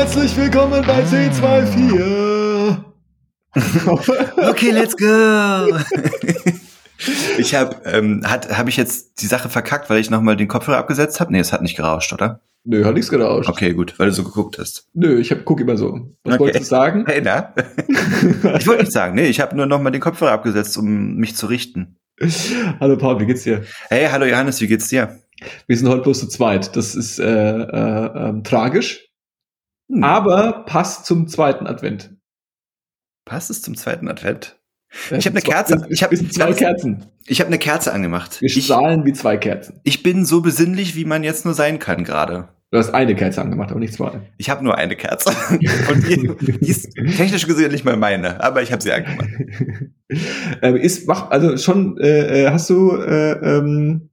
Herzlich willkommen bei C24. okay, let's go. ich habe ähm, hat habe ich jetzt die Sache verkackt, weil ich nochmal den Kopfhörer abgesetzt habe? Nee, es hat nicht gerauscht, oder? Nö, hat nichts gerauscht. Okay, gut, weil du so geguckt hast. Nö, ich hab, guck immer so. Was Okay. wolltest du sagen? Hey, na? ich wollte nicht sagen, nee, ich habe nur nochmal den Kopfhörer abgesetzt, um mich zu richten. Hallo Paul, wie geht's dir? Hey, hallo Johannes, wie geht's dir? Wir sind heute bloß zu zweit. Das ist äh, äh, ähm, tragisch, Hm. aber passt zum zweiten Advent. Passt es zum zweiten Advent? Ja, Ich hab eine zwei- Kerze. Ich Ich hab- habe zwei Kerzen. Ich habe eine Kerze angemacht. Wir Ich, strahlen wie zwei Kerzen. ich bin so besinnlich, wie man jetzt nur sein kann gerade. Du hast eine Kerze angemacht, aber nicht zwei. Ich habe nur eine Kerze. Und die, die ist technisch gesehen nicht mal meine, aber ich habe sie angemacht. ähm, ist mach, also schon äh, äh, hast du äh, ähm,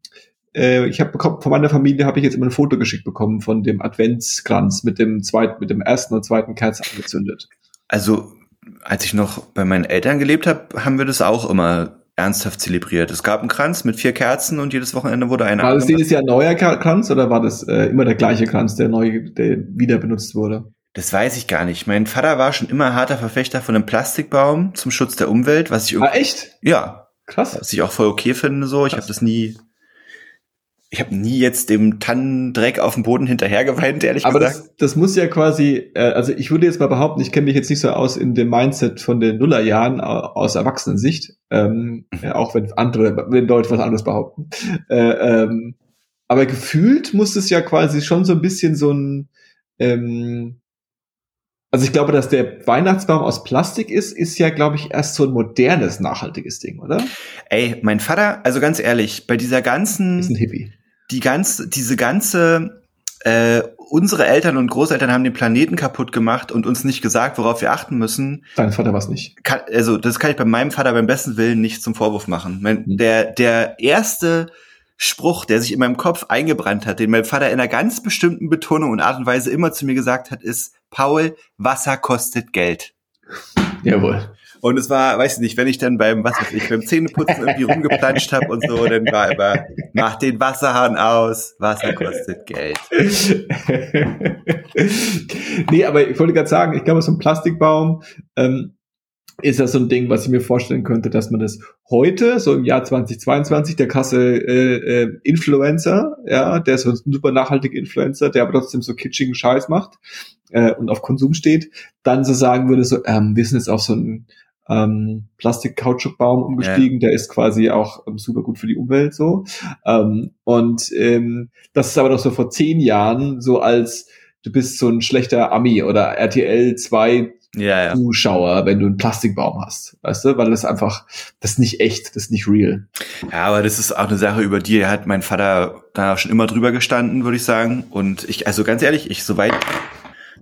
äh, ich habe bekommen von meiner Familie habe ich jetzt immer ein Foto geschickt bekommen von dem Adventskranz mit dem zweiten mit dem ersten und zweiten Kerze angezündet. Also, als ich noch bei meinen Eltern gelebt habe, haben wir das auch immer ernsthaft zelebriert. Es gab einen Kranz mit vier Kerzen und jedes Wochenende wurde einer War das dieses Jahr ein neuer Kranz oder war das äh, immer der gleiche Kranz, der neu der wieder benutzt wurde? Das weiß ich gar nicht. Mein Vater war schon immer harter Verfechter von einem Plastikbaum zum Schutz der Umwelt, was ich Ah irgendwie, echt? ja, Krass. was ich auch voll okay finde so. Ich habe das nie ich habe nie jetzt dem Tannendreck auf dem Boden hinterher geweint, ehrlich Aber gesagt. das, das muss ja quasi, äh, also ich würde jetzt mal behaupten, ich kenne mich jetzt nicht so aus in dem Mindset von den Nullerjahren au- aus Erwachsenensicht, ähm, ja, auch wenn andere, wenn Leute was anderes behaupten. Äh, ähm, aber gefühlt muss es ja quasi schon so ein bisschen so ein, ähm, also ich glaube, dass der Weihnachtsbaum aus Plastik ist, ist ja, glaube ich, erst so ein modernes, nachhaltiges Ding, oder? Ey, mein Vater, also ganz ehrlich, bei dieser ganzen Ist ein Hippie. Die ganze, diese ganze, äh, unsere Eltern und Großeltern haben den Planeten kaputt gemacht und uns nicht gesagt, worauf wir achten müssen. Dein Vater war es nicht. Kann, also, das kann ich bei meinem Vater beim besten Willen nicht zum Vorwurf machen. Mein, Mhm. der, der erste Spruch, der sich in meinem Kopf eingebrannt hat, den mein Vater in einer ganz bestimmten Betonung und Art und Weise immer zu mir gesagt hat, ist, Paul, Wasser kostet Geld. Jawohl. Und es war, weiß ich nicht, wenn ich dann beim, was weiß ich, beim Zähneputzen irgendwie rumgeplanscht habe und so, dann war immer, mach den Wasserhahn aus, Wasser kostet Geld. nee, aber ich wollte gerade sagen, ich glaube, so ein Plastikbaum ähm, ist das so ein Ding, was ich mir vorstellen könnte, dass man das heute, so im Jahr 2022, der Kasse äh, äh, Influencer, ja, der ist so ein super nachhaltiger Influencer, der aber trotzdem so kitschigen Scheiß macht äh, und auf Konsum steht, dann so sagen würde, so, ähm, wir sind jetzt auf so einen ähm, Plastik-Kautschukbaum umgestiegen, der ist quasi auch ähm, super gut für die Umwelt so. Ähm, und ähm, das ist aber doch so vor zehn Jahren so als du bist so ein schlechter Ami oder RTL 2 Ja, ja. Zuschauer, wenn du einen Plastikbaum hast, weißt du, weil das einfach, das ist nicht echt, das ist nicht real. Ja, aber das ist auch eine Sache, über die hat mein Vater da schon immer drüber gestanden, würde ich sagen. Und ich, also ganz ehrlich, ich, soweit,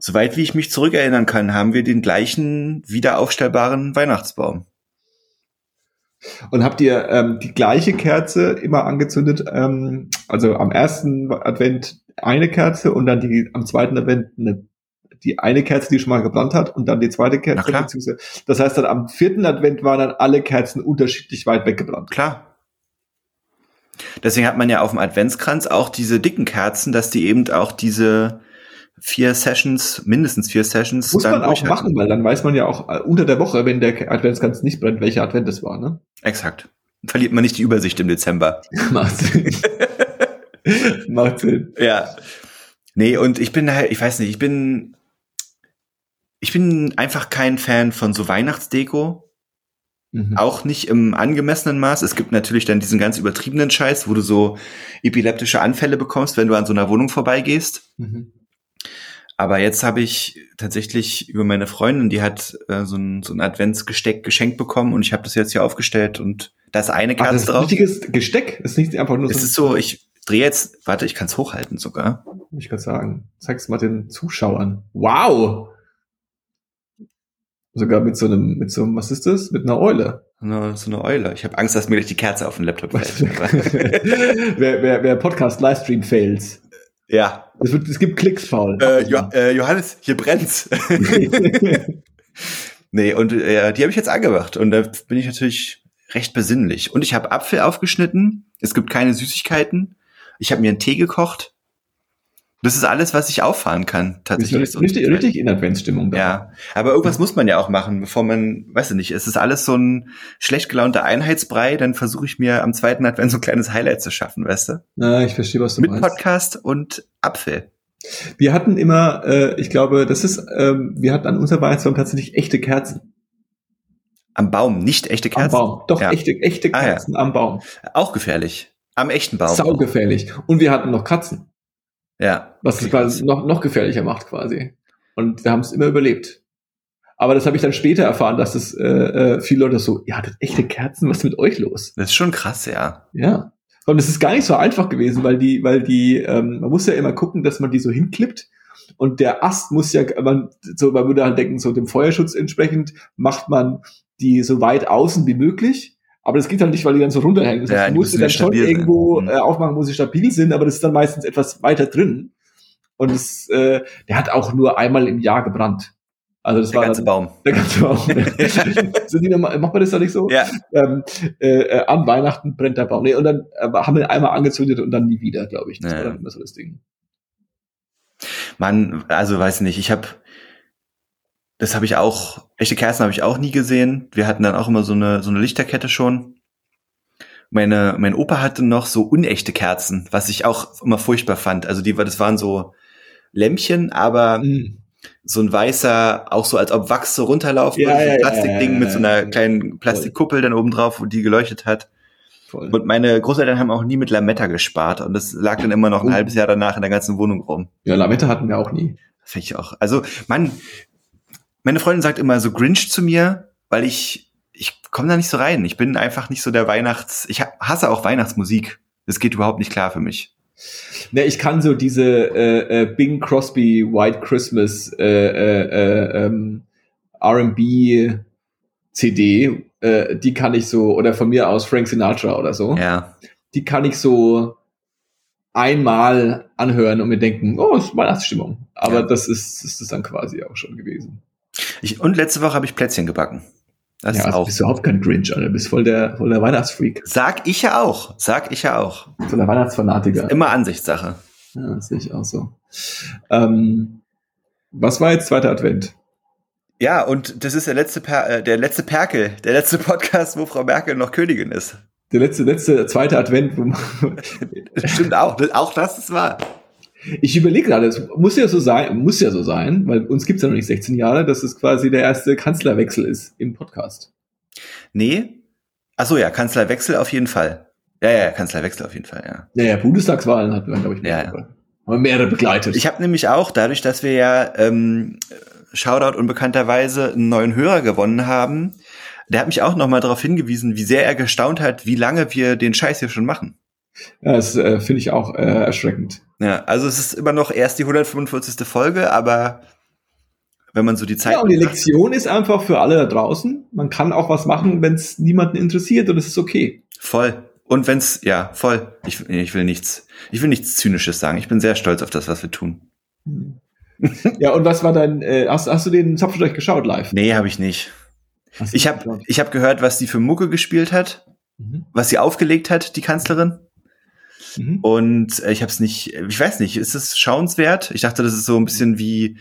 soweit wie ich mich zurückerinnern kann, haben wir den gleichen wiederaufstellbaren Weihnachtsbaum. Und habt ihr ähm, die gleiche Kerze immer angezündet, ähm, also am ersten Advent eine Kerze und dann die am zweiten Advent eine, die eine Kerze, die schon mal gebrannt hat und dann die zweite Kerze. beziehungsweise- Das heißt dann am vierten Advent waren dann alle Kerzen unterschiedlich weit weggebrannt. Klar. Deswegen hat man ja auf dem Adventskranz auch diese dicken Kerzen, dass die eben auch diese vier Sessions, mindestens vier Sessions, Muss man auch durchhalten. machen, weil dann weiß man ja auch äh, unter der Woche, wenn der Adventskranz nicht brennt, welcher Advent es war, ne? Exakt. Verliert man nicht die Übersicht im Dezember. Macht Sinn. Macht Sinn. Ja. Nee, und ich bin halt, ich weiß nicht, ich bin, ich bin einfach kein Fan von so Weihnachtsdeko. Mhm. Auch nicht im angemessenen Maß. Es gibt natürlich dann diesen ganz übertriebenen Scheiß, wo du so epileptische Anfälle bekommst, wenn du an so einer Wohnung vorbeigehst. Mhm. Aber jetzt habe ich tatsächlich über meine Freundin, die hat äh, so, ein, so ein Adventsgesteck geschenkt bekommen und ich habe das jetzt hier aufgestellt und da ist eine Ach, das Kerze ist ein drauf. richtiges Gesteck. Ist nicht einfach nur Es ist so, ich drehe jetzt, warte, ich kann es hochhalten sogar. Ich kann sagen. Zeig's mal den Zuschauern. Wow! Sogar mit so einem, mit so einem, was ist das? Mit einer Eule. So eine, so eine Eule. Ich habe Angst, dass mir gleich die Kerze auf den Laptop fällt. wer, wer, wer Podcast Livestream fails. Ja. Es, wird, es gibt Klicks faul. Äh, jo äh, Johannes, hier brennt's. nee, und äh, die habe ich jetzt angemacht und da bin ich natürlich recht besinnlich. Und ich habe Apfel aufgeschnitten. Es gibt keine Süßigkeiten. Ich habe mir einen Tee gekocht. Das ist alles, was ich auffahren kann, tatsächlich. Ist richtig, richtig in Adventsstimmung. Da. Ja, aber irgendwas muss man ja auch machen, bevor man, weiß ich nicht, es ist alles so ein schlecht gelaunter Einheitsbrei, dann versuche ich mir am zweiten Advent so ein kleines Highlight zu schaffen, weißt du? Na, ich verstehe, was du Mit meinst. Podcast und Apfel. Wir hatten immer, äh, ich glaube, das ist, ähm, wir hatten an unserer Weihnachtsbaum tatsächlich echte Kerzen. Am Baum, nicht echte Kerzen. Am Baum, doch, Ja. echte, echte Ah, ja. Kerzen am Baum. Auch gefährlich. Am echten Baum. Saugefährlich. Und wir hatten noch Katzen, Ja. was es quasi noch, noch gefährlicher macht quasi. Und wir haben es immer überlebt. Aber das habe ich dann später erfahren, dass es äh, äh, viele Leute so, ja, das echte Kerzen, was ist mit euch los? Das ist schon krass, ja. Ja. Und es ist gar nicht so einfach gewesen, weil die, weil die, ähm, man muss ja immer gucken, dass man die so hinklippt. Und der Ast muss ja, man, so, man würde halt denken, so dem Feuerschutz entsprechend macht man die so weit außen wie möglich. Aber das geht halt nicht, weil die dann so runterhängen. Das Ja, heißt, du musst sie dann schon stabil sein. irgendwo Mhm. äh, aufmachen, wo sie stabil sind, aber das ist dann meistens etwas weiter drin. Und es, äh, der hat auch nur einmal im Jahr gebrannt. Also das Der war ganze dann, Baum. der ganze Baum. Sind die macht man das da nicht so? Ja. ähm, äh, äh, an Weihnachten brennt der Baum. Nee, und dann äh, haben wir einmal angezündet und dann nie wieder, glaube ich. Das Ja. war dann immer so das Ding. Man, also weiß nicht, ich habe das habe ich auch, echte Kerzen habe ich auch nie gesehen. Wir hatten dann auch immer so eine so eine Lichterkette schon. Meine mein Opa hatte noch so unechte Kerzen, was ich auch immer furchtbar fand. Also die war das waren so Lämpchen, aber Mhm. so ein weißer, auch so als ob Wachs so runterlaufen Ja, würde, so ein ja, Plastikding ja, mit so einer kleinen Plastikkuppel dann oben drauf, wo die geleuchtet hat. Voll. Und meine Großeltern haben auch nie mit Lametta gespart und das lag dann immer noch ein Oh. halbes Jahr danach in der ganzen Wohnung rum. Ja, Lametta hatten wir auch nie. Finde ich auch. Also, Mann, meine Freundin sagt immer so Grinch zu mir, weil ich, ich komme da nicht so rein. Ich bin einfach nicht so der Weihnachts, ich ha- hasse auch Weihnachtsmusik. Das geht überhaupt nicht klar für mich. Ne, ich kann so diese äh, äh, Bing Crosby White Christmas äh, äh, äh, ähm, R&B CD, äh, die kann ich so, oder von mir aus Frank Sinatra oder so, Ja. die kann ich so einmal anhören und mir denken, oh, ist Weihnachtsstimmung. Aber Ja. das ist, ist das dann quasi auch schon gewesen. Ich, und letzte Woche habe ich Plätzchen gebacken. Das ja, ist also auch. bist du überhaupt kein Grinch, Alter. Du bist voll der, voll der Weihnachtsfreak, Sag ich ja auch. Sag ich ja auch. voll der Weihnachtsfanatiker. Immer Ansichtssache. Ja, das sehe ich auch so. Ähm, was war jetzt zweiter Advent? Ja, und das ist der letzte, per äh, der letzte Perkel, der letzte Podcast, wo Frau Merkel noch Königin ist. Der letzte, letzte, zweite Advent. Wo man Das stimmt auch. Auch das ist wahr. Ich überlege gerade, es muss ja so sein, muss ja so sein, weil uns gibt's ja noch nicht 16 Jahre, dass es quasi der erste Kanzlerwechsel ist im Podcast. Nee. Ach so, ja, Kanzlerwechsel auf jeden Fall. Ja, ja, Kanzlerwechsel auf jeden Fall, ja. Naja, Bundestagswahlen hatten wir, glaube ich, Ja, mehrere. Haben mehrere begleitet. Ich habe nämlich auch, dadurch, dass wir ja ähm, Shoutout unbekannterweise einen neuen Hörer gewonnen haben, der hat mich auch nochmal darauf hingewiesen, wie sehr er gestaunt hat, wie lange wir den Scheiß hier schon machen. ja, das äh, finde ich auch äh, erschreckend. Ja, also es ist immer noch erst die 145. Folge, aber wenn man so die Zeit. Ja, und die Lektion ist einfach für alle da draußen. Man kann auch was machen, wenn es niemanden interessiert und es ist okay. Voll. Und wenn's, ja, voll. Ich, ich will nichts, ich will nichts Zynisches sagen. Ich bin sehr stolz auf das, was wir tun. Ja, und was war dein, äh, hast, hast du den Zapfenstreich geschaut live? Nee, habe ich nicht. Hast Ich habe ich hab gehört, was die für Mucke gespielt hat, Mhm. was sie aufgelegt hat, die Kanzlerin. Mhm. Und äh, ich habe es nicht, ich weiß nicht, ist es schauenswert? Ich dachte, das ist so ein bisschen wie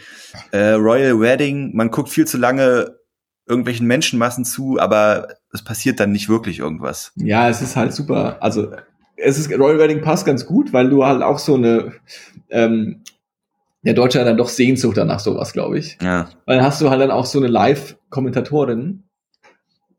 äh, Royal Wedding. Man guckt viel zu lange irgendwelchen Menschenmassen zu, aber es passiert dann nicht wirklich irgendwas. Ja, es ist halt super. Also es ist Royal Wedding passt ganz gut, weil du halt auch so eine ähm, der Deutsche hat dann doch Sehnsucht danach sowas, glaube ich. Ja, Weil dann hast du halt dann auch so eine Live-Kommentatorin,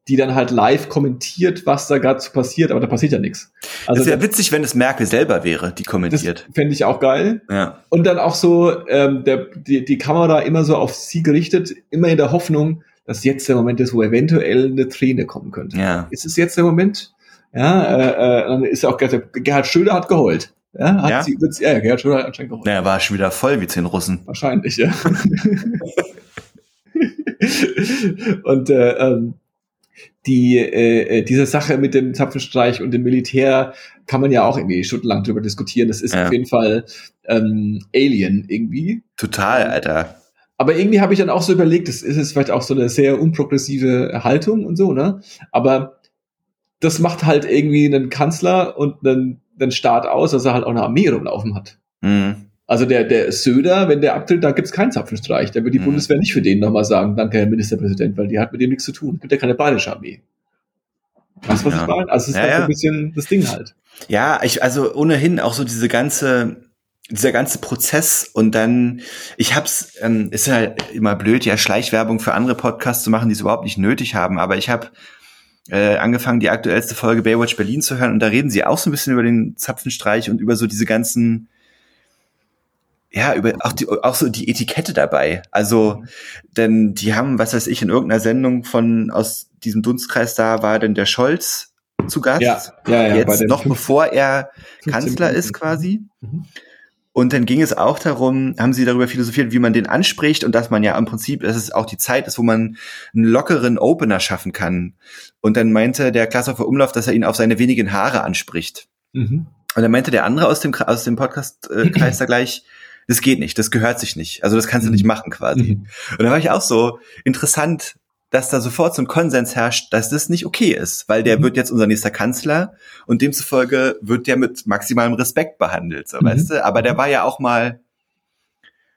die dann halt live kommentiert, was da gerade so passiert, aber da passiert ja nichts. Also es wäre witzig, wenn es Merkel selber wäre, die kommentiert. fände ich auch geil. Ja, Und dann auch so ähm, der, die, die Kamera immer so auf sie gerichtet, immer in der Hoffnung, dass jetzt der Moment ist, wo eventuell eine Träne kommen könnte. ja. Ist es jetzt der Moment? Ja, äh, äh, dann ist ja auch Gerhard, Gerhard Schröder hat geheult. Ja, hat Ja? sie, ja, Gerhard Schröder hat anscheinend geheult. Na, er war schon wieder voll wie zehn Russen. Wahrscheinlich, ja. und äh, ähm, die äh, diese Sache mit dem Zapfenstreich und dem Militär kann man ja auch irgendwie stundenlang drüber diskutieren. Das ist Ja. auf jeden Fall ähm, Alien irgendwie. Total, Alter. Aber irgendwie habe ich dann auch so überlegt, das ist jetzt vielleicht auch so eine sehr unprogressive Haltung und so, ne? Aber das macht halt irgendwie einen Kanzler und einen, einen Staat aus, dass er halt auch eine Armee rumlaufen hat. Mhm. Also der, der Söder, wenn der abtritt, da gibt's keinen Zapfenstreich. Da wird die Mhm. Bundeswehr nicht für den nochmal sagen, danke, Herr Ministerpräsident, weil die hat mit dem nichts zu tun. Es gibt ja keine bayerische Armee. Weißt du, was Ja. ich meine? Also es ist Ja, halt so ja. ein bisschen das Ding halt. Ja, ich, also ohnehin auch so diese ganze, dieser ganze Prozess und dann, ich hab's, ähm, ist halt immer blöd, ja, Schleichwerbung für andere Podcasts zu machen, die es überhaupt nicht nötig haben, aber ich habe äh, angefangen, die aktuellste Folge Baywatch Berlin zu hören und da reden sie auch so ein bisschen über den Zapfenstreich und über so diese ganzen, ja, über auch, die, auch so die Etikette dabei. Also, denn die haben, was weiß ich, in irgendeiner Sendung von aus diesem Dunstkreis da war denn der Scholz zu Gast. Ja, ja, ja. Jetzt noch bevor er 15 Kanzler ist quasi. Mhm. Und dann ging es auch darum, haben sie darüber philosophiert, wie man den anspricht und dass man ja im Prinzip, dass es auch die Zeit ist, wo man einen lockeren Opener schaffen kann. Und dann meinte der Klasshofer Umlauf, dass er ihn auf seine wenigen Haare anspricht. Mhm. Und dann meinte der andere aus dem, aus dem Podcast-Kreis da gleich, das geht nicht, das gehört sich nicht. Also das kannst du Mhm. nicht machen quasi. Mhm. Und da war ich auch so interessant, dass da sofort so ein Konsens herrscht, dass das nicht okay ist, weil der Mhm. wird jetzt unser nächster Kanzler und demzufolge wird der mit maximalem Respekt behandelt, so Mhm. weißt du. Aber der war ja auch mal,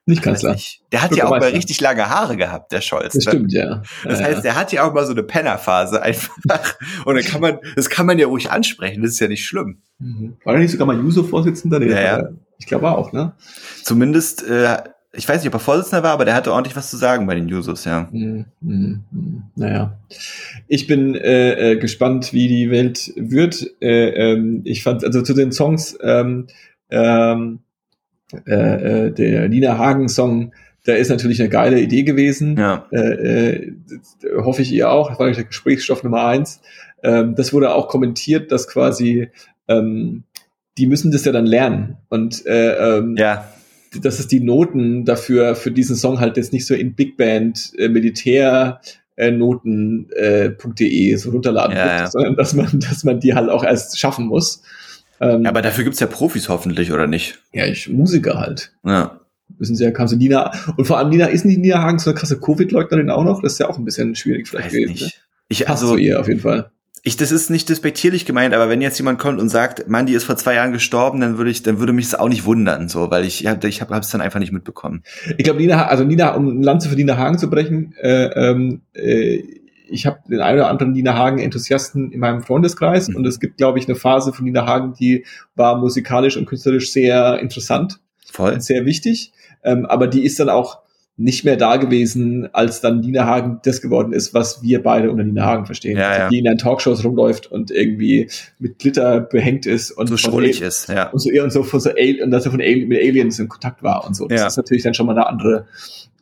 Nicht Kanzler. nicht, der hat ja auch mal richtig lange Haare gehabt, der Scholz. Das ne? stimmt, ja. Das ja, heißt, der hat ja auch mal so eine Pennerphase einfach. Und dann kann man, das kann man ja ruhig ansprechen, das ist ja nicht schlimm. Mhm. War der nicht sogar mal Juso-Vorsitzender? Ja, ja. Ich glaube auch, ne? Zumindest, äh, ich weiß nicht, ob er Vorsitzender war, aber der hatte ordentlich was zu sagen bei den Jusos, ja. Mhm, mhm, mhm. Naja. Ich bin äh, äh, gespannt, wie die Welt wird. Äh, ähm, ich fand, also zu den Songs, ähm, ähm, äh, äh, der Nina Hagen-Song, der ist natürlich eine geile Idee gewesen. Ja. Äh, äh, hoffe ich ihr auch. Das war der Gesprächsstoff Nummer eins. Ähm, das wurde auch kommentiert, dass quasi ähm, die müssen das ja dann lernen. Und äh, ähm, Ja, dass es die Noten dafür für diesen Song halt jetzt nicht so in Big Band äh, Militär äh, Noten äh, so runterladen Ja, gibt, ja. sondern dass man dass man die halt auch erst schaffen muss. Ähm, aber dafür gibt's ja Profis hoffentlich, oder nicht? ja, ich Musiker halt. Ja. Wissen Sie ja, kam so Nina und vor allem Nina ist nicht Nina Hagen so eine krasse Covid-Leugnerin auch noch. Das ist ja auch ein bisschen schwierig vielleicht Weiß gewesen. Ne? nicht. Ich, Passt also, zu ihr auf jeden Fall. Ich, das ist nicht despektierlich gemeint, aber wenn jetzt jemand kommt und sagt, Mann, die ist vor zwei Jahren gestorben, dann würde ich, dann würde mich das auch nicht wundern, so, weil ich, ich habe ich hab, hab's dann einfach nicht mitbekommen. Ich glaube, Nina, also Nina, um ein Lanze für Nina Hagen zu brechen, äh, ähm, äh, ich habe den einen oder anderen Nina Hagen-Enthusiasten in meinem Freundeskreis Mhm. und es gibt, glaube ich, eine Phase von Nina Hagen, die war musikalisch und künstlerisch sehr interessant Voll. und sehr wichtig, ähm, aber die ist dann auch nicht mehr da gewesen, als dann Nina Hagen das geworden ist, was wir beide unter Nina Hagen verstehen. Ja, also ja. Die in den Talkshows rumläuft und irgendwie mit Glitter behängt ist und So schrullig ist, ja. und so, und so, von so und dass er von Al mit Aliens in Kontakt war und so. Das Ja. ist natürlich dann schon mal eine andere,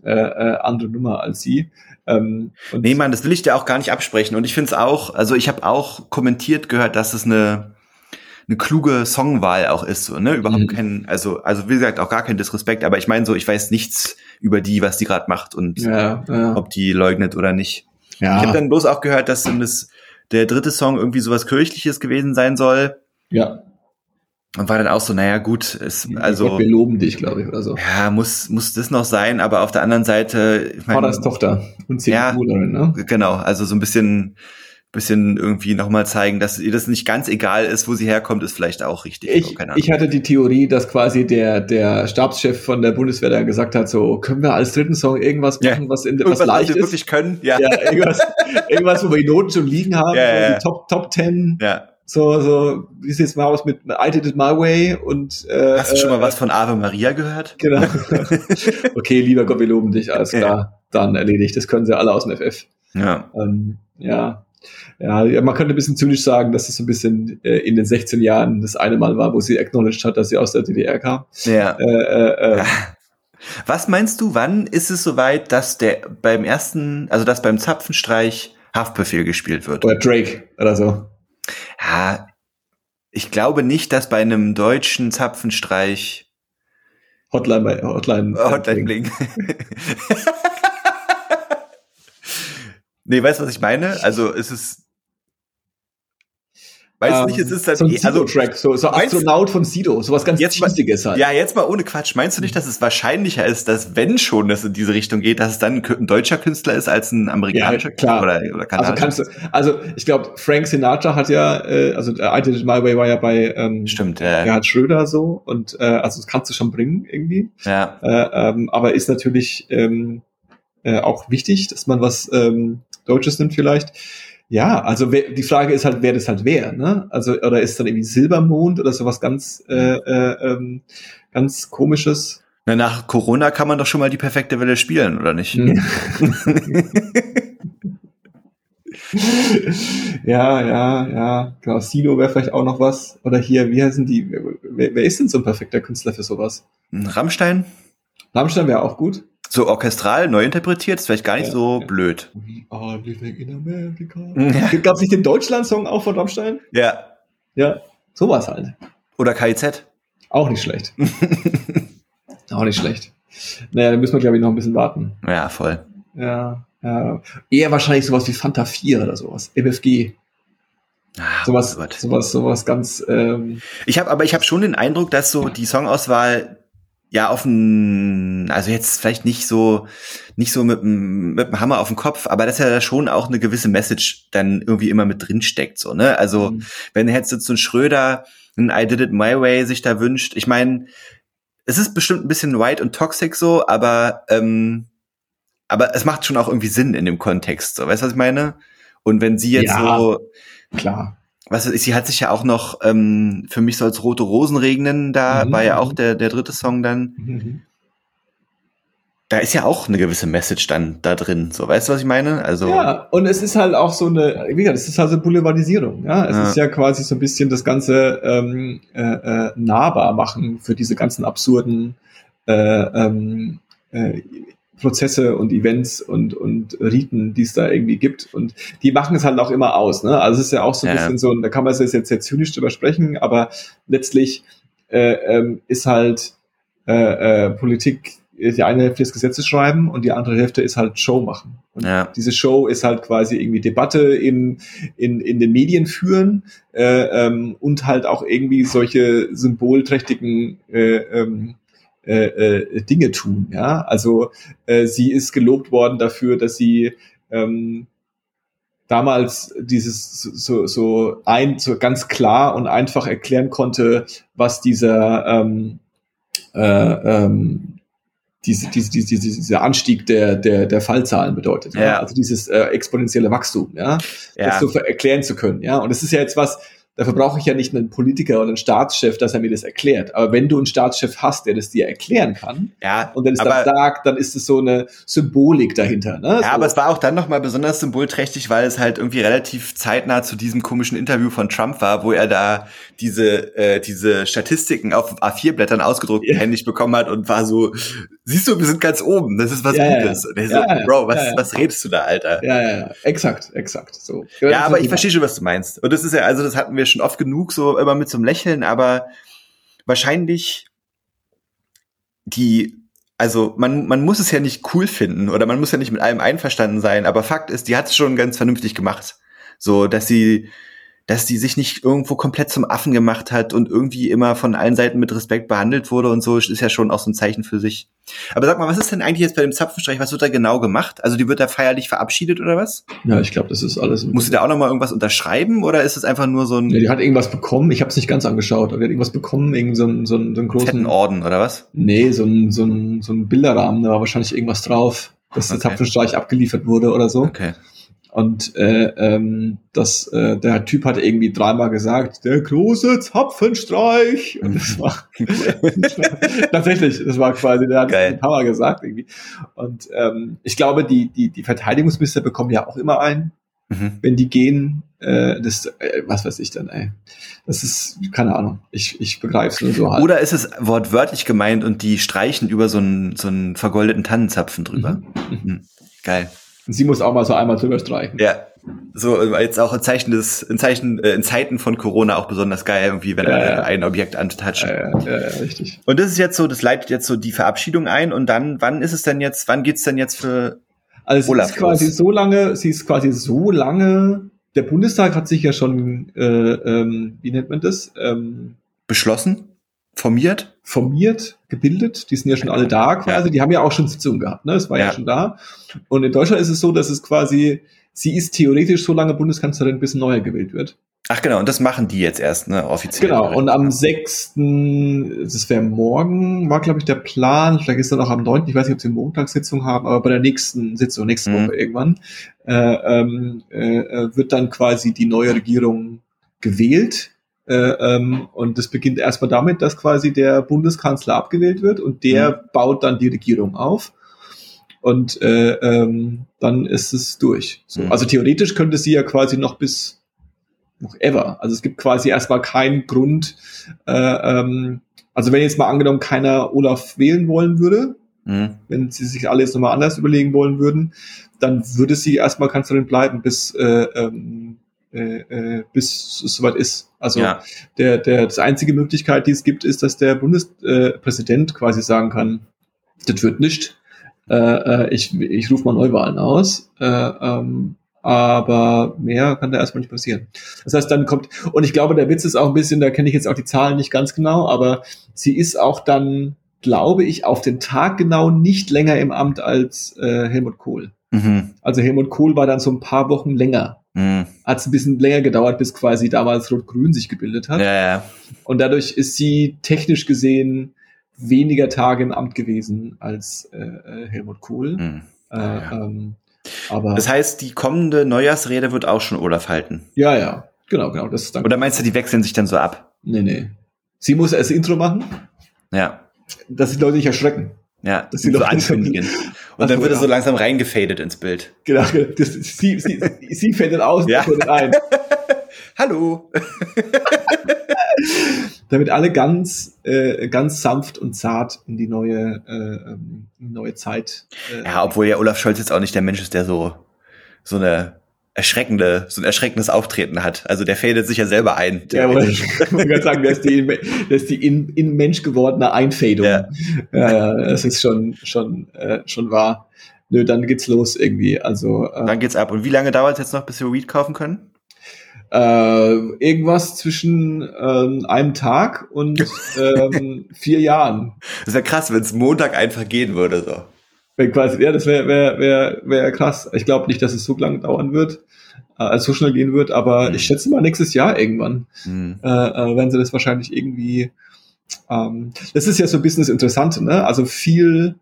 äh, äh, andere Nummer als sie. Ähm, Nee, Mann, das will ich dir auch gar nicht absprechen. Und ich finde es auch, also ich habe auch kommentiert gehört, dass es eine, eine kluge Songwahl auch ist, so, ne? Überhaupt Mhm. kein, also, also wie gesagt, auch gar kein Disrespekt, aber ich meine so, ich weiß nichts über die, was die gerade macht und ja, ja, ob die leugnet oder nicht. ja, Ich habe dann bloß auch gehört, dass das, der dritte Song irgendwie sowas Kirchliches gewesen sein soll. ja. Und war dann auch so, naja, gut, es, also, Gott, wir loben dich, glaube ich, oder so. ja, muss, muss das noch sein, aber auf der anderen Seite, ich mein, Vaters Tochter und Ja. CDU-Lerin, ne? Genau, also so ein bisschen, bisschen irgendwie nochmal zeigen, dass ihr das nicht ganz egal ist, wo sie herkommt, ist vielleicht auch richtig. Ich, ich hatte die Theorie, dass quasi der, der Stabschef von der Bundeswehr dann gesagt hat, so, können wir als dritten Song irgendwas Ja. machen, was, in, was Irgendwas, was leicht wir ist? wirklich können, ja. Ja, irgendwas, irgendwas, wo wir die Noten schon liegen haben, Ja, so ja, ja. die Top, Top Ten. ja. So, so, wie sieht's mal aus mit I did it my way und äh, Hast du schon mal äh, was von Ave Maria gehört? Genau. okay, lieber Gott, wir loben dich, alles Ja. klar. Dann erledigt. Das können sie alle aus dem FF. Ja. Ähm, ja. Ja. Ja, man könnte ein bisschen zynisch sagen, dass es so ein bisschen äh, in den 16 Jahren das eine Mal war, wo sie acknowledged hat, dass sie aus der DDR kam. ja. Äh, äh, äh, Was meinst du, wann ist es soweit, dass der beim ersten, also dass beim Zapfenstreich Haftbefehl gespielt wird? oder Drake oder so. Ja, ich glaube nicht, dass bei einem deutschen Zapfenstreich Hotline bei Hotline. Hotline Bling. nee, weißt du, was ich meine? Also es ist Weißt du nicht, es ist dann so ein eh- also Sido-Track, so, so Astronaut von Sido, sowas ganz Jetzt Cheesiges halt. Ja, jetzt mal ohne Quatsch. Meinst du nicht, dass es wahrscheinlicher ist, dass wenn schon das in diese Richtung geht, dass es dann ein deutscher Künstler ist als ein amerikanischer Ja, klar. oder, oder Also kanadischer? kannst du, also ich glaube, Frank Sinatra hat ja, äh, also I Did It My Way war ja bei ähm, Stimmt, ja. Gerhard Schröder so und äh, also das kannst du schon bringen irgendwie. ja. Äh, ähm, aber ist natürlich ähm, äh, auch wichtig, dass man was ähm, Deutsches nimmt vielleicht. Ja, also wer, die Frage ist halt, wer das halt wer, ne? Also oder ist dann irgendwie Silbermond oder sowas ganz äh, äh, ähm, ganz komisches. Na, nach Corona kann man doch schon mal die perfekte Welle spielen, oder nicht? ja, ja, ja. Genau, Silo wäre vielleicht auch noch was. Oder hier, wie heißen die? Wer, wer ist denn so ein perfekter Künstler für sowas? Rammstein, Rammstein wäre auch gut. So orchestral neu interpretiert, ist vielleicht gar nicht Ja, so ja. blöd. We are living in America. Ja. Gab es nicht den Deutschland-Song auch von Rammstein? Ja. Ja, sowas halt. Oder KIZ. Auch nicht schlecht. auch nicht schlecht. Naja, dann müssen wir, glaube ich, noch ein bisschen warten. Ja, voll. Ja, ja. Eher wahrscheinlich sowas wie Fanta 4 oder sowas. MFG. Ah, Sowas, oh sowas, sowas ganz, ähm, Ich habe aber ich habe schon den Eindruck, dass so die Songauswahl ja auf ein, also jetzt vielleicht nicht so nicht so mit dem mit dem Hammer auf den Kopf, aber dass ja da schon auch eine gewisse Message dann irgendwie immer mit drin steckt so, ne? Also Mhm. wenn jetzt so ein Schröder ein I did it my way sich da wünscht, ich meine, es ist bestimmt ein bisschen white und toxic so, aber ähm, aber es macht schon auch irgendwie Sinn in dem Kontext, so, weißt du, was ich meine? Und wenn sie jetzt Ja. so klar. Was weiß ich, sie hat sich ja auch noch, ähm, für mich soll es Rote Rosen regnen, da Mhm. war ja auch der, der dritte Song dann. Mhm. Da ist ja auch eine gewisse Message dann da drin. So, weißt du, was ich meine? Also, Ja, und es ist halt auch so eine, wie gesagt, es ist halt so Boulevardisierung. Ja, es Ja. ist ja quasi so ein bisschen das Ganze ähm, äh, äh, nahbar machen für diese ganzen absurden äh, ähm, äh, Prozesse und Events und, und Riten, die es da irgendwie gibt. Und die machen es halt auch immer aus. Ne? Also es ist ja auch so ein Ja. bisschen so, da kann man jetzt, jetzt sehr zynisch drüber sprechen, aber letztlich äh, ähm, ist halt äh, äh, Politik die eine Hälfte des Gesetzes schreiben und die andere Hälfte ist halt Show machen. Und Ja. diese Show ist halt quasi irgendwie Debatte in, in, in den Medien führen äh, ähm, und halt auch irgendwie solche symbolträchtigen äh, ähm, äh, äh, Dinge tun. Ja, also äh, sie ist gelobt worden dafür, dass sie ähm, damals dieses so, so ein so ganz klar und einfach erklären konnte, was dieser ähm, äh, ähm, diese, diese, diese, diese, dieser Anstieg der, der, der Fallzahlen bedeutet. Ja? Ja. Also dieses äh, exponentielle Wachstum, ja, ja. das so erklären zu können. Ja, und das ist ja jetzt was, dafür brauche ich ja nicht einen Politiker oder einen Staatschef, dass er mir das erklärt. Aber wenn du einen Staatschef hast, der das dir erklären kann ja, und dann es aber, dann sagt, dann ist es so eine Symbolik dahinter. Ne? ja, so. aber es war auch dann nochmal besonders symbolträchtig, weil es halt irgendwie relativ zeitnah zu diesem komischen Interview von Trump war, wo er da diese, äh, diese Statistiken auf A4-Blättern ausgedruckt Ja. händig bekommen hat und war so, siehst du, wir sind ganz oben, das ist was Ja, Gutes. Und er so, Bro, was, was redest du da, Alter? ja, ja, ja, exakt, exakt. So. Ja, aber ich verstehe schon, was du meinst. Und das ist ja, also das hatten wir schon oft genug, so immer mit so einem Lächeln, aber wahrscheinlich die, also man, man muss es ja nicht cool finden oder man muss ja nicht mit allem einverstanden sein, aber Fakt ist, die hat es schon ganz vernünftig gemacht. So, dass sie, dass die sich nicht irgendwo komplett zum Affen gemacht hat und irgendwie immer von allen Seiten mit Respekt behandelt wurde und so, ist ja schon auch so ein Zeichen für sich. Aber sag mal, was ist denn eigentlich jetzt bei dem Zapfenstreich, was wird da genau gemacht? Also die wird da feierlich verabschiedet oder was? Ja, ich glaube, das ist alles. Muss sie da auch noch mal irgendwas unterschreiben oder ist es einfach nur so ein Ja, die hat irgendwas bekommen. Ich habe es nicht ganz angeschaut, aber die hat irgendwas bekommen, irgend so einen, so einen, so einen großen. fetten Orden oder was? Nee, so ein, so ein, so ein Bilderrahmen, da war wahrscheinlich irgendwas drauf, dass der Okay. Zapfenstreich abgeliefert wurde oder so. Okay. Und äh, ähm, das, äh, der Typ hat irgendwie dreimal gesagt, der große Zapfenstreich. Und das war tatsächlich, das war quasi, der hat Geil. ein paar Mal gesagt irgendwie. Und ähm, ich glaube, die, die, die Verteidigungsminister bekommen ja auch immer ein, Mhm. wenn die gehen. Äh, das, äh, was weiß ich dann, ey. Das ist, keine Ahnung. Ich, ich begreife es nur so halt. Oder ist es wortwörtlich gemeint und die streichen über so einen, so einen vergoldeten Tannenzapfen drüber? Mhm. Mhm. Geil. Und sie muss auch mal so einmal drüber streichen. Ja. So, äh, jetzt auch in Zeichen des, in Zeichen, äh, in Zeiten von Corona auch besonders geil, irgendwie, wenn Ja, ja. ein Objekt antatschen. Ja, ja, ja, ja, richtig. Und das ist jetzt so, das leitet jetzt so die Verabschiedung ein und dann, wann ist es denn jetzt, wann geht's denn jetzt für, Also sie Olaf ist quasi los. so lange, sie ist quasi so lange der Bundestag hat sich ja schon, äh, ähm, wie nennt man das? Ähm, Beschlossen? Formiert? Formiert, gebildet. Die sind ja schon alle da quasi. Ja. Die haben ja auch schon Sitzungen gehabt, ne? Das war ja. ja schon da. Und in Deutschland ist es so, dass es quasi, sie ist theoretisch so lange Bundeskanzlerin, bis ein neuer gewählt wird. Ach genau, und das machen die jetzt erst, ne, offiziell. Genau, und am 6., das wäre morgen, war glaube ich der Plan, vielleicht ist dann auch am 9., ich weiß nicht, ob sie eine Montagssitzung haben, aber bei der nächsten Sitzung, nächste mhm. Woche irgendwann, äh, ähm, äh, wird dann quasi die neue Regierung gewählt. Äh, ähm, und das beginnt erstmal damit, dass quasi der Bundeskanzler abgewählt wird und der mhm. baut dann die Regierung auf und äh, ähm, dann ist es durch. So, mhm. Also theoretisch könnte sie ja quasi noch bis noch ever. Also es gibt quasi erstmal keinen Grund, äh, ähm, also wenn jetzt mal angenommen keiner Olaf wählen wollen würde, mhm. wenn sie sich alles nochmal anders überlegen wollen würden, dann würde sie erstmal Kanzlerin bleiben, bis äh, ähm, äh, äh, bis es soweit ist. Also ja. der, der, das einzige Möglichkeit, die es gibt, ist, dass der Bundespräsident quasi sagen kann, das wird nicht. Äh, äh ich, ich rufe mal Neuwahlen aus. Äh, ähm, aber mehr kann da erstmal nicht passieren. Das heißt, dann kommt, und ich glaube, der Witz ist auch ein bisschen, da kenne ich jetzt auch die Zahlen nicht ganz genau, aber sie ist auch dann, glaube ich, auf den Tag genau nicht länger im Amt als äh, Helmut Kohl. Mhm. Also Helmut Kohl war dann so ein paar Wochen länger. Mhm. Hat es ein bisschen länger gedauert, bis quasi damals Rot-Grün sich gebildet hat. Ja, ja. Und dadurch ist sie technisch gesehen weniger Tage im Amt gewesen als äh, äh Helmut Kohl. Mhm. Äh, ja. ähm, aber das heißt, die kommende Neujahrsrede wird auch schon Olaf halten. Ja, ja, genau, genau. Das ist dann Oder meinst du, die wechseln sich dann so ab? Nee, nee. Sie muss erst Intro machen. Ja. Dass die Leute nicht erschrecken. Ja, dass sie so ankündigen. Und dann wird er so langsam reingefadet ins Bild. Genau, das, sie, sie, sie fädet aus ja. und ein. Hallo. Damit alle ganz, äh, ganz sanft und zart in die neue, äh, ähm, neue Zeit. Äh, ja, obwohl ja Olaf Scholz jetzt auch nicht der Mensch ist, der so, so eine erschreckende, so ein erschreckendes Auftreten hat. Also der fädet sich ja selber ein. Ja, aber ich kann sagen, der ist die, der ist die in, in Mensch gewordene Einfädung. Ja. ja, das ist schon, schon, äh, schon wahr. Nö, dann geht's los irgendwie. Also äh, dann geht's ab. Und wie lange dauert es jetzt noch, bis wir Weed kaufen können? Äh, irgendwas zwischen ähm, einem Tag und ähm, vier Jahren. Das wäre krass, wenn es Montag einfach gehen würde so. Wenn quasi, ja, das wäre wär, wär, wär krass. Ich glaube nicht, dass es so lange dauern wird, äh, so schnell gehen wird, aber mhm. ich schätze mal nächstes Jahr irgendwann mhm. äh, äh, werden sie das wahrscheinlich irgendwie. Ähm, das ist ja so ein bisschen das Interessante, ne? Also viel,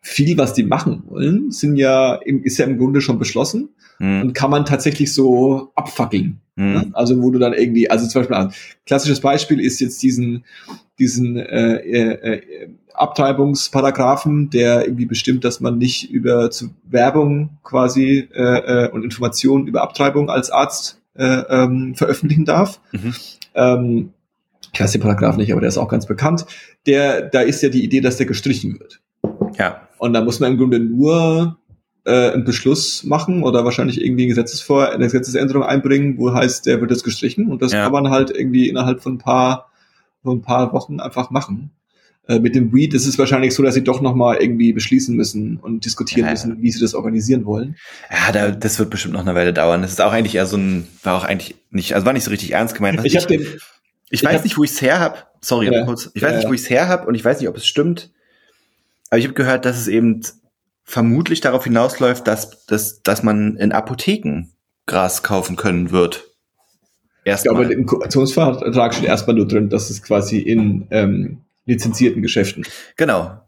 viel, was die machen wollen, sind ja im, ist ja im Grunde schon beschlossen mhm. und kann man tatsächlich so abfackeln. Mhm. Ne? Also wo du dann irgendwie, also zum Beispiel ein klassisches Beispiel ist jetzt diesen diesen äh, äh, äh, Abtreibungsparagraphen, der irgendwie bestimmt, dass man nicht über zu Werbung quasi äh, äh, und Informationen über Abtreibung als Arzt äh, ähm, veröffentlichen darf. Mhm. Ähm, ich weiß den Paragraph nicht, aber der ist auch ganz bekannt. Der, da ist ja die Idee, dass der gestrichen wird. Ja. Und da muss man im Grunde nur äh, einen Beschluss machen oder wahrscheinlich irgendwie eine, Gesetzesvor eine Gesetzesänderung einbringen, wo heißt, der wird jetzt gestrichen. Und das ja. kann man halt irgendwie innerhalb von ein paar, von ein paar Wochen einfach machen. Äh, mit dem Weed ist es wahrscheinlich so, dass sie doch nochmal irgendwie beschließen müssen und diskutieren ja. müssen, wie sie das organisieren wollen. Ja, da, das wird bestimmt noch eine Weile dauern. Das ist auch eigentlich eher so ein, war auch eigentlich nicht, also war nicht so richtig ernst gemeint. ich, ich, den, ich, ich weiß hab, nicht, wo ich es her hab. Sorry, ja, kurz. Ich weiß nicht, wo ich es her hab und ich weiß nicht, ob es stimmt. Aber ich habe gehört, dass es eben vermutlich darauf hinausläuft, dass, dass, dass man in Apotheken Gras kaufen können wird. Erstmal. Ja, aber im Koalitionsvertrag steht erstmal nur drin, dass es quasi in ähm, lizenzierten Geschäften. Genau,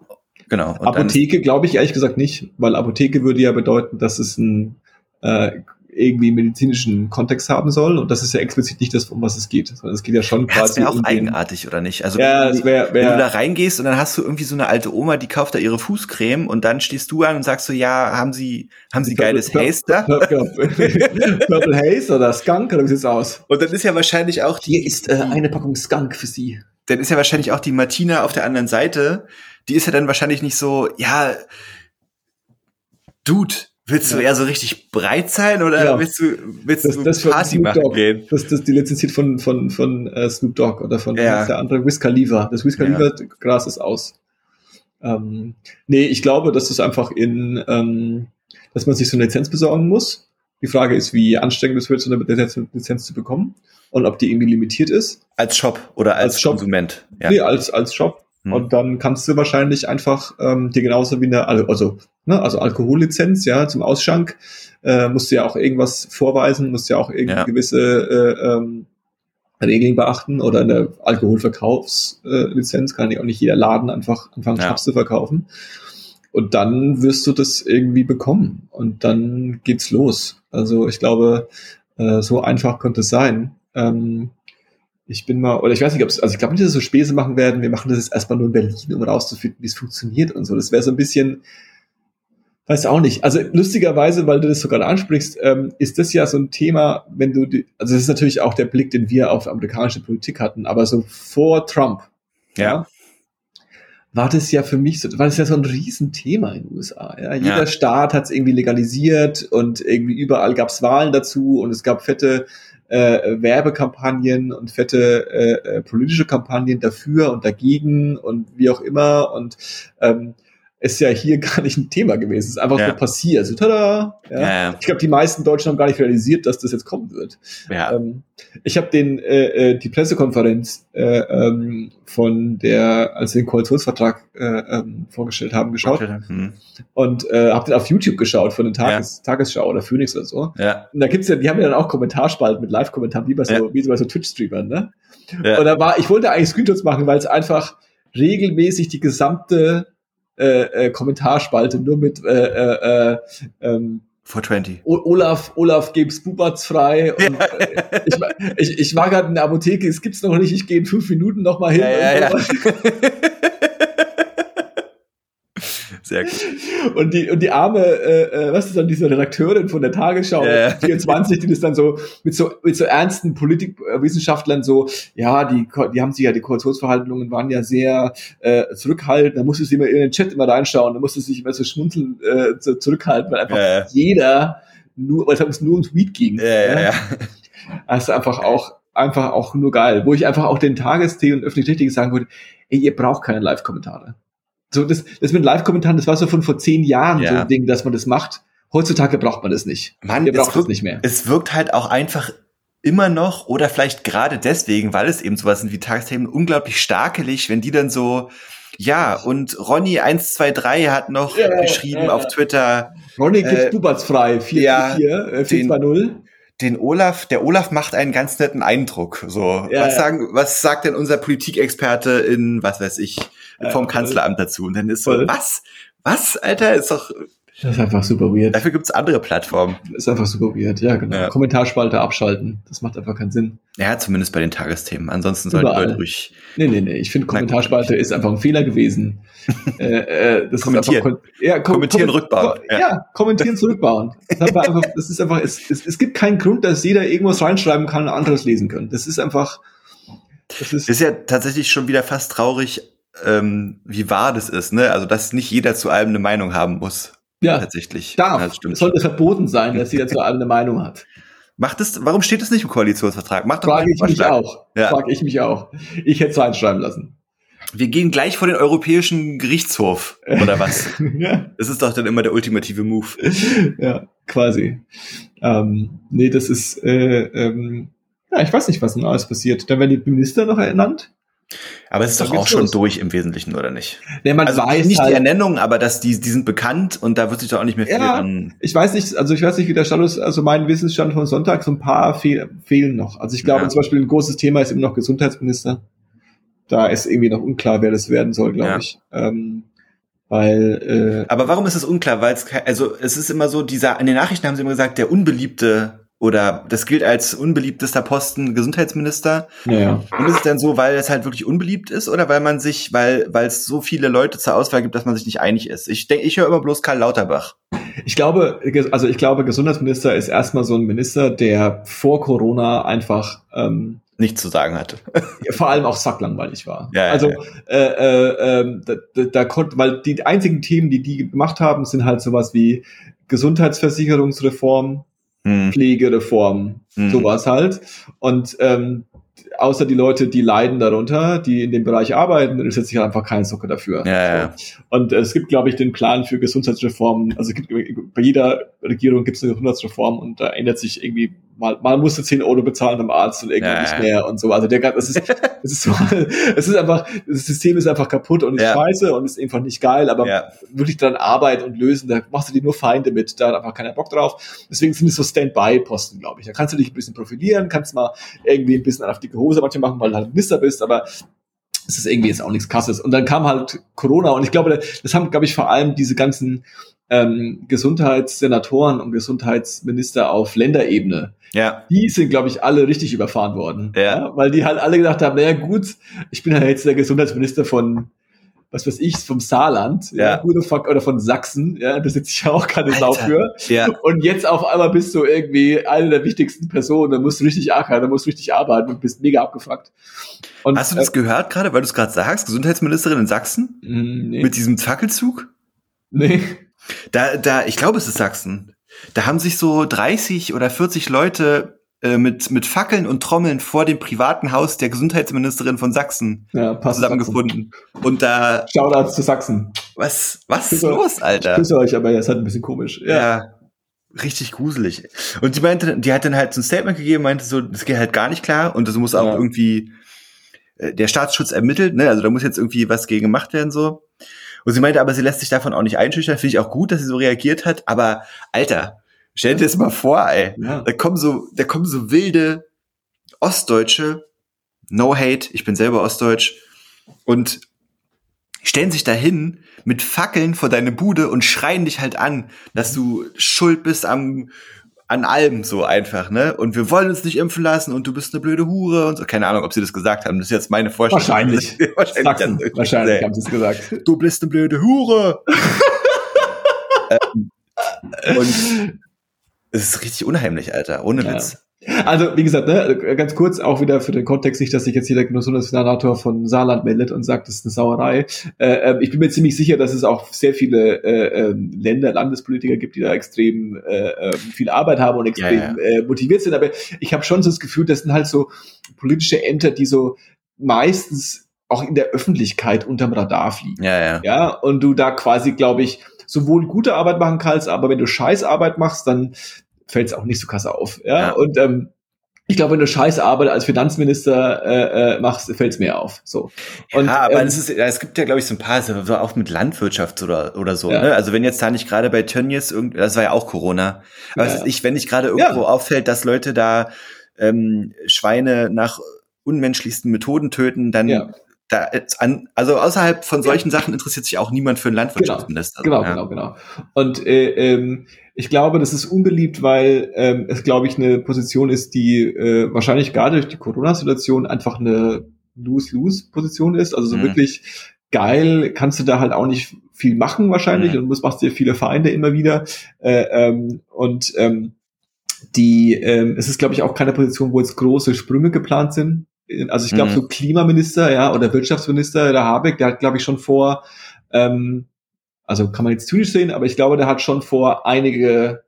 genau. Und Apotheke glaube ich ehrlich gesagt nicht, weil Apotheke würde ja bedeuten, dass es ein äh, irgendwie medizinischen Kontext haben soll. Und das ist ja explizit nicht das, um was es geht. Sondern es geht ja schon quasi. Das wäre auch um eigenartig, oder nicht? Also ja, wenn, wär, wär, wenn, du da reingehst und dann hast du irgendwie so eine alte Oma, die kauft da ihre Fußcreme und dann stehst du an und sagst so, ja, haben sie, haben sie geiles Haze da? Purple Haze oder Skunk oder wie sieht's aus? Und dann ist ja wahrscheinlich auch die. Hier ist äh, eine Packung Skunk für Sie. Dann ist ja wahrscheinlich auch die Martina auf der anderen Seite. Die ist ja dann wahrscheinlich nicht so, ja, Dude, Willst du ja. eher so richtig breit sein oder ja. willst du, willst das, du das Party machen Dogg. gehen? Das, das die lizenziert von, von, von uh, Snoop Dogg oder von ja. der andere Wiz Khalifa. Das Wiz Khalifa. Gras ist aus. Ähm, nee, ich glaube, dass das einfach in, ähm, dass man sich so eine Lizenz besorgen muss Die Frage ist, wie anstrengend es wird, so eine Lizenz, Lizenz zu bekommen und ob die irgendwie limitiert ist. Als Shop oder als, als Shop. Konsument. Ja. Nee, als, als Shop. Hm. Und dann kannst du wahrscheinlich einfach ähm, dir genauso wie eine, also, ne, also Alkohollizenz, ja, zum Ausschank, äh, musst du ja auch irgendwas vorweisen, musst ja auch irgendwie ja. gewisse äh, ähm, Regeln beachten oder eine Alkoholverkaufslizenz äh, kann ja auch nicht jeder Laden einfach anfangen, ja. Schnaps zu verkaufen. Und dann wirst du das irgendwie bekommen und dann geht's los. Also ich glaube, äh, so einfach könnte es sein. Ähm, ich bin mal, oder ich weiß nicht, ob es, also ich glaube nicht, dass wir so Späße machen werden. Wir machen das jetzt erstmal nur in Berlin, um rauszufinden, wie es funktioniert und so. Das wäre so ein bisschen, weiß auch nicht. Also lustigerweise, weil du das so gerade ansprichst, ähm, ist das ja so ein Thema, wenn du, die, also das ist natürlich auch der Blick, den wir auf amerikanische Politik hatten, aber so vor Trump, ja, ja war das ja für mich so, war das ja so ein Riesenthema in den USA. Ja? Jeder ja. Staat hat es irgendwie legalisiert und irgendwie überall gab es Wahlen dazu und es gab fette äh, Werbekampagnen und fette äh, äh, politische Kampagnen dafür und dagegen und wie auch immer und ähm, ist ja hier gar nicht ein Thema gewesen. Es ist einfach ja. so passiert. So, tada! Ja. Ja, ich glaube, die meisten Deutschen haben gar nicht realisiert, dass das jetzt kommen wird. Ähm, ich habe den äh, äh, die Pressekonferenz äh, ähm, von der, als wir den Koalitionsvertrag äh, ähm, vorgestellt haben, geschaut hm. und äh, habe den auf YouTube geschaut von den Tages Tagesschau oder Phoenix oder so. Ja. Und da gibt's ja, die haben ja dann auch Kommentarspalten mit Live-Kommentaren, wie bei so, wie so bei so Twitch-Streamern, ne? Und da war, ich wollte eigentlich Screenshots machen, weil es einfach regelmäßig die gesamte äh, äh, Kommentarspalte nur mit äh, äh, äh, ähm, 420. Olaf, Olaf gibt's Bubatz frei. Und, ja. äh, ich, ich, ich war gerade in der Apotheke, es gibt's noch nicht, ich gehe in fünf Minuten noch mal hin. Ja, ja, Sehr gut. Und die, und die arme, äh, äh was ist dann diese Redakteurin von der Tagesschau yeah. 24, die das dann so mit so, mit so ernsten Politikwissenschaftlern so, ja, die, die haben sich ja, die Koalitionsverhandlungen waren ja sehr äh, zurückhaltend, da musste sie immer in den Chat immer reinschauen, da musste sie sich immer so schmunzeln äh, zurückhalten, weil einfach yeah. jeder nur, weil es nur um Tweet ging. Ja, ja, ja. Das ist einfach auch, einfach auch nur geil. Wo ich einfach auch den Tagestee und öffentlich-rechtlichen sagen würde, ey, ihr braucht keine Live-Kommentare. So, das, das mit Live-Kommentaren, das war so von vor zehn Jahren ja. so ein Ding, dass man das macht. Heutzutage braucht man das nicht. Man, braucht es nicht mehr. Es wirkt halt auch einfach immer noch oder vielleicht gerade deswegen, weil es eben sowas sind wie Tagesthemen, unglaublich starkelig, wenn die dann so, ja, und Ronny 123 hat noch ja, geschrieben ja, auf Twitter. Ronny gibt äh, Bubatz frei, 4, ja, 4, 4, 4 den Olaf, der Olaf macht einen ganz netten Eindruck. So, ja, was sagen, was sagt denn unser Politikexperte in, was weiß ich, vom Kanzleramt dazu? Und dann ist so, was? Was, Alter? Ist doch, das ist einfach super weird. Dafür gibt's andere Plattformen. Das ist einfach super weird, ja, genau. Ja. Kommentarspalte abschalten. Das macht einfach keinen Sinn. Ja, zumindest bei den Tagesthemen. Ansonsten sollten Leute ruhig. Nee, nee, nee. Ich finde, Kommentarspalte ist einfach ein Fehler gewesen. äh, äh, das kommentieren. Ist einfach, ja, kom kommentieren, kom rückbauen. Ja. ja, kommentieren, zurückbauen. Das ist einfach, das ist einfach es, es, es gibt keinen Grund, dass jeder irgendwas reinschreiben kann und anderes lesen können. Das ist einfach. Das ist, ist ja tatsächlich schon wieder fast traurig, ähm, wie wahr das ist, ne? Also, dass nicht jeder zu allem eine Meinung haben muss. Ja, tatsächlich. Darf. Ja, es sollte verboten sein, dass jeder zu allem eine Meinung hat. Macht es, warum steht es nicht im Koalitionsvertrag? Macht doch Frage ich mich auch. Ja. Frage ich mich auch. Ich hätte es reinschreiben lassen. Wir gehen gleich vor den Europäischen Gerichtshof, oder was? ja. Das ist doch dann immer der ultimative Move. ja, quasi. Ähm, nee, das ist, äh, ähm, ja, ich weiß nicht, was denn alles passiert. Dann werden die Minister noch ernannt. Aber es ist doch auch schon los. durch im Wesentlichen, oder nicht? Nee, man also weiß nicht halt, die Ernennung, aber dass die, die sind bekannt und da wird sich doch auch nicht mehr viel ja, an. Ich weiß nicht, also ich weiß nicht, wie der Status, also mein Wissensstand von Sonntag, so ein paar fehl, fehlen noch. Also ich glaube ja. zum Beispiel ein großes Thema ist immer noch Gesundheitsminister. Da ist irgendwie noch unklar, wer das werden soll, glaube ja. ich. Ähm, weil, äh, aber warum ist es unklar? Weil es, also es ist immer so, dieser, in den Nachrichten haben sie immer gesagt, der unbeliebte oder das gilt als unbeliebtester Posten Gesundheitsminister. Ja. Und ist es dann so, weil es halt wirklich unbeliebt ist oder weil man sich, weil weil es so viele Leute zur Auswahl gibt, dass man sich nicht einig ist? Ich denke, ich höre immer bloß Karl Lauterbach. Ich glaube, also ich glaube, Gesundheitsminister ist erstmal so ein Minister, der vor Corona einfach ähm, nichts zu sagen hatte. vor allem auch sacklangweilig war. Ja, also ja. Äh, äh, äh, da, da, da konnte, weil die einzigen Themen, die die gemacht haben, sind halt sowas wie Gesundheitsversicherungsreform, hm. Pflegereform, hm. sowas halt. Und ähm, außer die Leute, die leiden darunter, die in dem Bereich arbeiten, interessiert sich halt einfach kein Socke dafür. Ja, ja. Und es gibt, glaube ich, den Plan für Gesundheitsreformen. Also es gibt, bei jeder Regierung gibt es eine Gesundheitsreform und da ändert sich irgendwie mal, mal musst du 10 Euro bezahlen beim Arzt und irgendwann Ja, nicht mehr und so. Also der, das ist, es ist so, es ist einfach, das System ist einfach kaputt und ist Ja. scheiße und ist einfach nicht geil, aber Ja. wirklich dran arbeiten und lösen, da machst du dir nur Feinde mit, da hat einfach keiner Bock drauf. Deswegen sind es so Standby-Posten, glaube ich. Da kannst du dich ein bisschen profilieren, kannst mal irgendwie ein bisschen auf dicke Hose manchmal machen, weil du halt Minister bist, aber es ist irgendwie jetzt auch nichts krasses. Und dann kam halt Corona und ich glaube, das haben, glaube ich, vor allem diese ganzen ähm, Gesundheitssenatoren und Gesundheitsminister auf Länderebene, Ja. die sind, glaube ich, alle richtig überfahren worden. Ja. Weil die halt alle gedacht haben, naja gut, ich bin ja jetzt der Gesundheitsminister von was weiß ich, vom Saarland, ja, Ja. oder von Sachsen, ja, da sitze ich ja auch keine Sau für. Ja. Und jetzt auf einmal bist du irgendwie eine der wichtigsten Personen, da musst du richtig ackern, da musst du richtig arbeiten und bist mega abgefuckt. Und, Hast du das gehört gerade, weil du es gerade sagst? Gesundheitsministerin in Sachsen? Äh, nee. Mit diesem Fackelzug? nee. Da, da, ich glaube, es ist Sachsen. Da haben sich so 30 oder 40 Leute äh, mit, mit Fackeln und Trommeln vor dem privaten Haus der Gesundheitsministerin von Sachsen Ja, zusammengefunden. Und da, Shoutouts zu Sachsen. was, was ist los, Alter? Grüße euch, aber jetzt halt ein bisschen komisch. Ja. Ja. Richtig gruselig. Und die meinte, die hat dann halt so ein Statement gegeben, meinte so, das geht halt gar nicht klar und das muss auch Ja. irgendwie äh, der Staatsschutz ermittelt, ne? Also da muss jetzt irgendwie was gegen gemacht werden so. Und sie meinte, aber sie lässt sich davon auch nicht einschüchtern. Finde ich auch gut, dass sie so reagiert hat. Aber Alter, stell dir das mal vor, ey. Ja. Da kommen so, da kommen so wilde Ostdeutsche, no hate, ich bin selber Ostdeutsch, und stellen sich dahin mit Fackeln vor deine Bude und schreien dich halt an, dass du schuld bist am an allem so einfach, ne? Und wir wollen uns nicht impfen lassen und du bist eine blöde Hure und so. Keine Ahnung, ob sie das gesagt haben. Das ist jetzt meine Vorstellung. Wahrscheinlich. wahrscheinlich. Sachsen, ja. wahrscheinlich haben sie es gesagt. Du bist eine blöde Hure. ähm, und es ist richtig unheimlich, Alter. Ohne Ja. Witz. Also, wie gesagt, ne, ganz kurz auch wieder für den Kontext, nicht, dass sich jetzt hier der Gesundheitssenator von Saarland meldet und sagt, das ist eine Sauerei. Äh, äh, ich bin mir ziemlich sicher, dass es auch sehr viele äh, ähm, Länder, Landespolitiker gibt, die da extrem äh, äh, viel Arbeit haben und extrem Ja, Äh, motiviert sind. Aber ich habe schon so das Gefühl, das sind halt so politische Ämter, die so meistens auch in der Öffentlichkeit unterm Radar fliegen. Ja, ja. Ja, und du da quasi, glaube ich, sowohl gute Arbeit machen kannst, aber wenn du Scheißarbeit machst, dann fällt es auch nicht so krass auf. Ja, Ja. und ähm, ich glaube, wenn du Scheißarbeit als Finanzminister äh, äh, machst, fällt es mehr auf. So. Und, ja, aber ähm, es, ist, es gibt ja, glaube ich, so ein paar, so auch mit Landwirtschaft oder, oder so. Ja. Ne? Also wenn jetzt da nicht gerade bei Tönnies, irgend- das war ja auch Corona, aber Ja. ich, wenn nicht gerade irgendwo auffällt, dass Leute da ähm, Schweine nach unmenschlichsten Methoden töten, dann. Da an, also außerhalb von solchen Sachen interessiert sich auch niemand für einen Landwirtschaftsminister. Genau, ja. genau, genau. Und äh, ähm, ich glaube, das ist unbeliebt, weil ähm, es, glaube ich, eine Position ist, die äh, wahrscheinlich gerade durch die Corona-Situation einfach eine Lose-Lose-Position ist. Also so Mhm. wirklich geil kannst du da halt auch nicht viel machen wahrscheinlich Mhm. und musst machst dir viele Feinde immer wieder. Äh, ähm, und ähm, die, ähm, es ist, glaube ich, auch keine Position, wo jetzt große Sprünge geplant sind. Also ich glaube, Mhm. so Klimaminister, ja, oder Wirtschaftsminister, der Habeck, der hat, glaube ich, schon vor, ähm, also kann man jetzt zynisch sehen, aber ich glaube, der hat schon vor, einige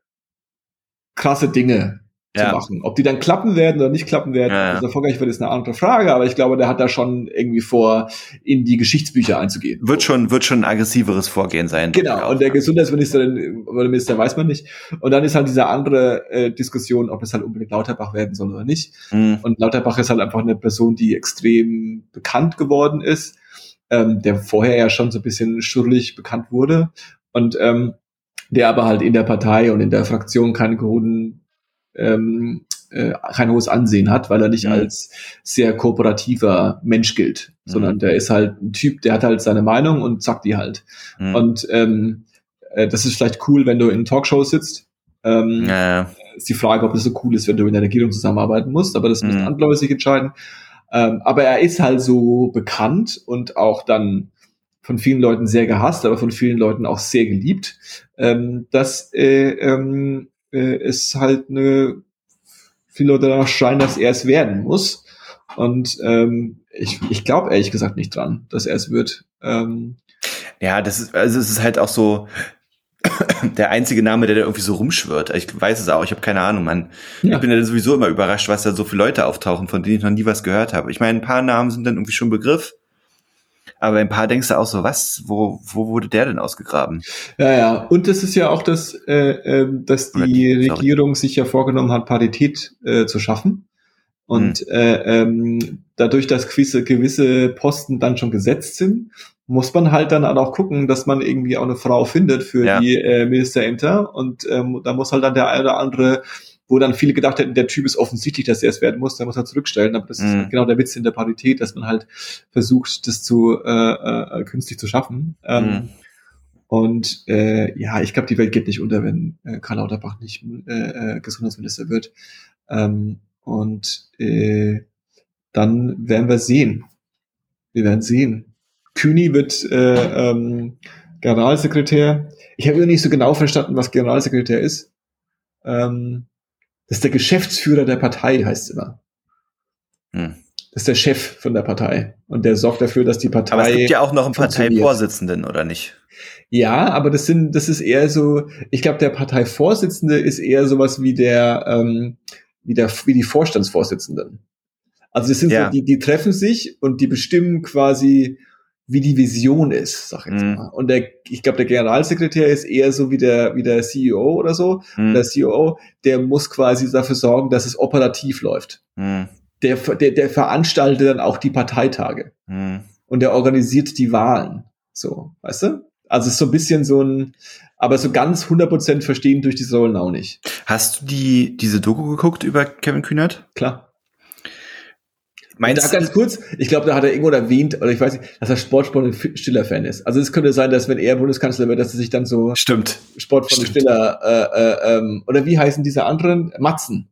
krasse Dinge Ja. zu machen. Ob die dann klappen werden oder nicht klappen werden, Ja, ja. erfolgreich wird, ist eine andere Frage, aber ich glaube, der hat da schon irgendwie vor, in die Geschichtsbücher einzugehen. Wird schon, wird schon ein aggressiveres Vorgehen sein. Genau, und der Gesundheitsministerin oder Minister weiß man nicht. Und dann ist halt diese andere äh, Diskussion, ob es halt unbedingt Lauterbach werden soll oder nicht. Mhm. Und Lauterbach ist halt einfach eine Person, die extrem bekannt geworden ist, ähm, der vorher ja schon so ein bisschen schurlich bekannt wurde und ähm, der aber halt in der Partei und in der Fraktion keinen hohen, ähm, äh, kein hohes Ansehen hat, weil er nicht Mhm. als sehr kooperativer Mensch gilt, Mhm. sondern der ist halt ein Typ, der hat halt seine Meinung und sagt die halt. Mhm. Und ähm, äh, das ist vielleicht cool, wenn du in Talkshows sitzt. Ähm, ja, ist die Frage, ob das so cool ist, wenn du in der Regierung zusammenarbeiten musst, aber das müssen Mhm. andere sich entscheiden. Ähm, aber er ist halt so bekannt und auch dann von vielen Leuten sehr gehasst, aber von vielen Leuten auch sehr geliebt, ähm, dass äh, ähm, äh, es halt eine viele Leute danach scheinen, dass er es werden muss. Und ähm, ich, ich glaube ehrlich gesagt nicht dran, dass er es wird. Ähm, Ja, das ist, also es ist halt auch so, der einzige Name, der da irgendwie so rumschwirrt. Ich weiß es auch, ich habe keine Ahnung, Mann. Ja. Ich bin ja sowieso immer überrascht, was da so viele Leute auftauchen, von denen ich noch nie was gehört habe. Ich meine, ein paar Namen sind dann irgendwie schon Begriff. Aber ein paar denkst du auch so, was, wo, wo wurde der denn ausgegraben? Ja, ja. Und das ist ja auch das, äh, äh, dass die Regierung sich ja vorgenommen hat, Parität äh, zu schaffen. Und hm. äh, ähm, dadurch, dass gewisse, gewisse Posten dann schon gesetzt sind, muss man halt dann auch gucken, dass man irgendwie auch eine Frau findet für ja. die äh, Ministerämter. Und ähm, da muss halt dann der eine oder andere, wo dann viele gedacht hätten, der Typ ist offensichtlich, dass er es werden muss, der muss er zurückstellen. Aber das mhm. ist halt genau der Witz in der Parität, dass man halt versucht, das zu äh, äh, künstlich zu schaffen. Ähm, mhm. Und äh, ja, ich glaube, die Welt geht nicht unter, wenn äh, Karl Lauterbach nicht äh, äh, Gesundheitsminister wird. Ähm, und äh, dann werden wir sehen. Wir werden sehen. Kühni wird äh, ähm, Generalsekretär. Ich habe immer nicht so genau verstanden, was Generalsekretär ist. Ähm, das ist der Geschäftsführer der Partei, heißt es immer. Hm. Das ist der Chef von der Partei. Und der sorgt dafür, dass die Partei. Aber es gibt ja auch noch einen Parteivorsitzenden, oder nicht? Ja, aber das sind, das ist eher so, ich glaube, der Parteivorsitzende ist eher sowas wie der, ähm, wie der, wie die Vorstandsvorsitzenden. Also das sind ja. so, die, die treffen sich und die bestimmen quasi, wie die Vision ist, sag ich jetzt mm. mal. Und der, ich glaube, der Generalsekretär ist eher so wie der, wie der CEO oder so. Mm. Der CEO, der muss quasi dafür sorgen, dass es operativ läuft. Mm. Der, der, der veranstaltet dann auch die Parteitage. Mm. Und der organisiert die Wahlen. So, weißt du? Also es ist so ein bisschen so ein, aber so ganz 100% verstehen durch die Säulen auch nicht. Hast du die, diese Doku geguckt über Kevin Kühnert? Klar. Meinst da ganz kurz, ich glaube, da hat er irgendwo erwähnt, oder ich weiß nicht, dass er Sportsport ein stiller Fan ist. Also es könnte sein, dass wenn er Bundeskanzler wird, dass er sich dann so Stimmt. Sportsport stiller äh, äh, ähm, oder wie heißen diese anderen? Matzen.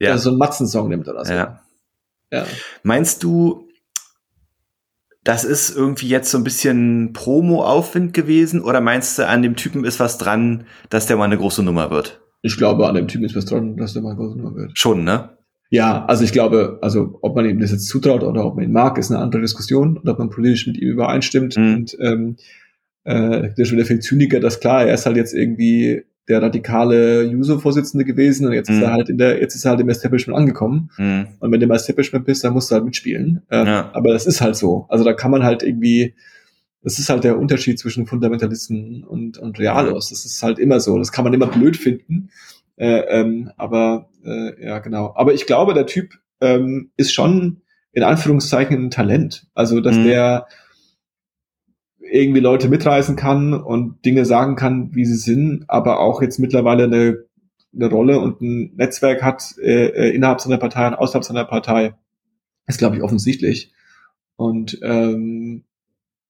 Ja. Also so einen Matzen-Song nimmt oder so. Ja. ja. Meinst du, das ist irgendwie jetzt so ein bisschen Promo-Aufwind gewesen oder meinst du, an dem Typen ist was dran, dass der mal eine große Nummer wird? Ich glaube, an dem Typen ist was dran, dass der mal eine große Nummer wird. Schon, ne? Ja, also ich glaube, also ob man ihm das jetzt zutraut oder ob man ihn mag, ist eine andere Diskussion und ob man politisch mit ihm übereinstimmt. Mhm. Und ähm, äh, der ist schon wieder viel zyniker, das klar, er ist halt jetzt irgendwie der radikale Juso-Vorsitzende gewesen und jetzt mhm. ist er halt in der, jetzt ist er halt im Establishment angekommen. Mhm. Und wenn du im Establishment bist, dann musst du halt mitspielen. Ähm, ja. Aber das ist halt so. Also da kann man halt irgendwie, das ist halt der Unterschied zwischen Fundamentalisten und, und Realos. Das ist halt immer so. Das kann man immer blöd finden. Äh, ähm, aber äh, ja, genau. Aber ich glaube, der Typ ähm, ist schon in Anführungszeichen ein Talent. Also, dass mhm. der irgendwie Leute mitreißen kann und Dinge sagen kann, wie sie sind, aber auch jetzt mittlerweile eine, eine Rolle und ein Netzwerk hat äh, äh innerhalb seiner Partei und außerhalb seiner Partei, ist, glaube ich, offensichtlich. Und ähm,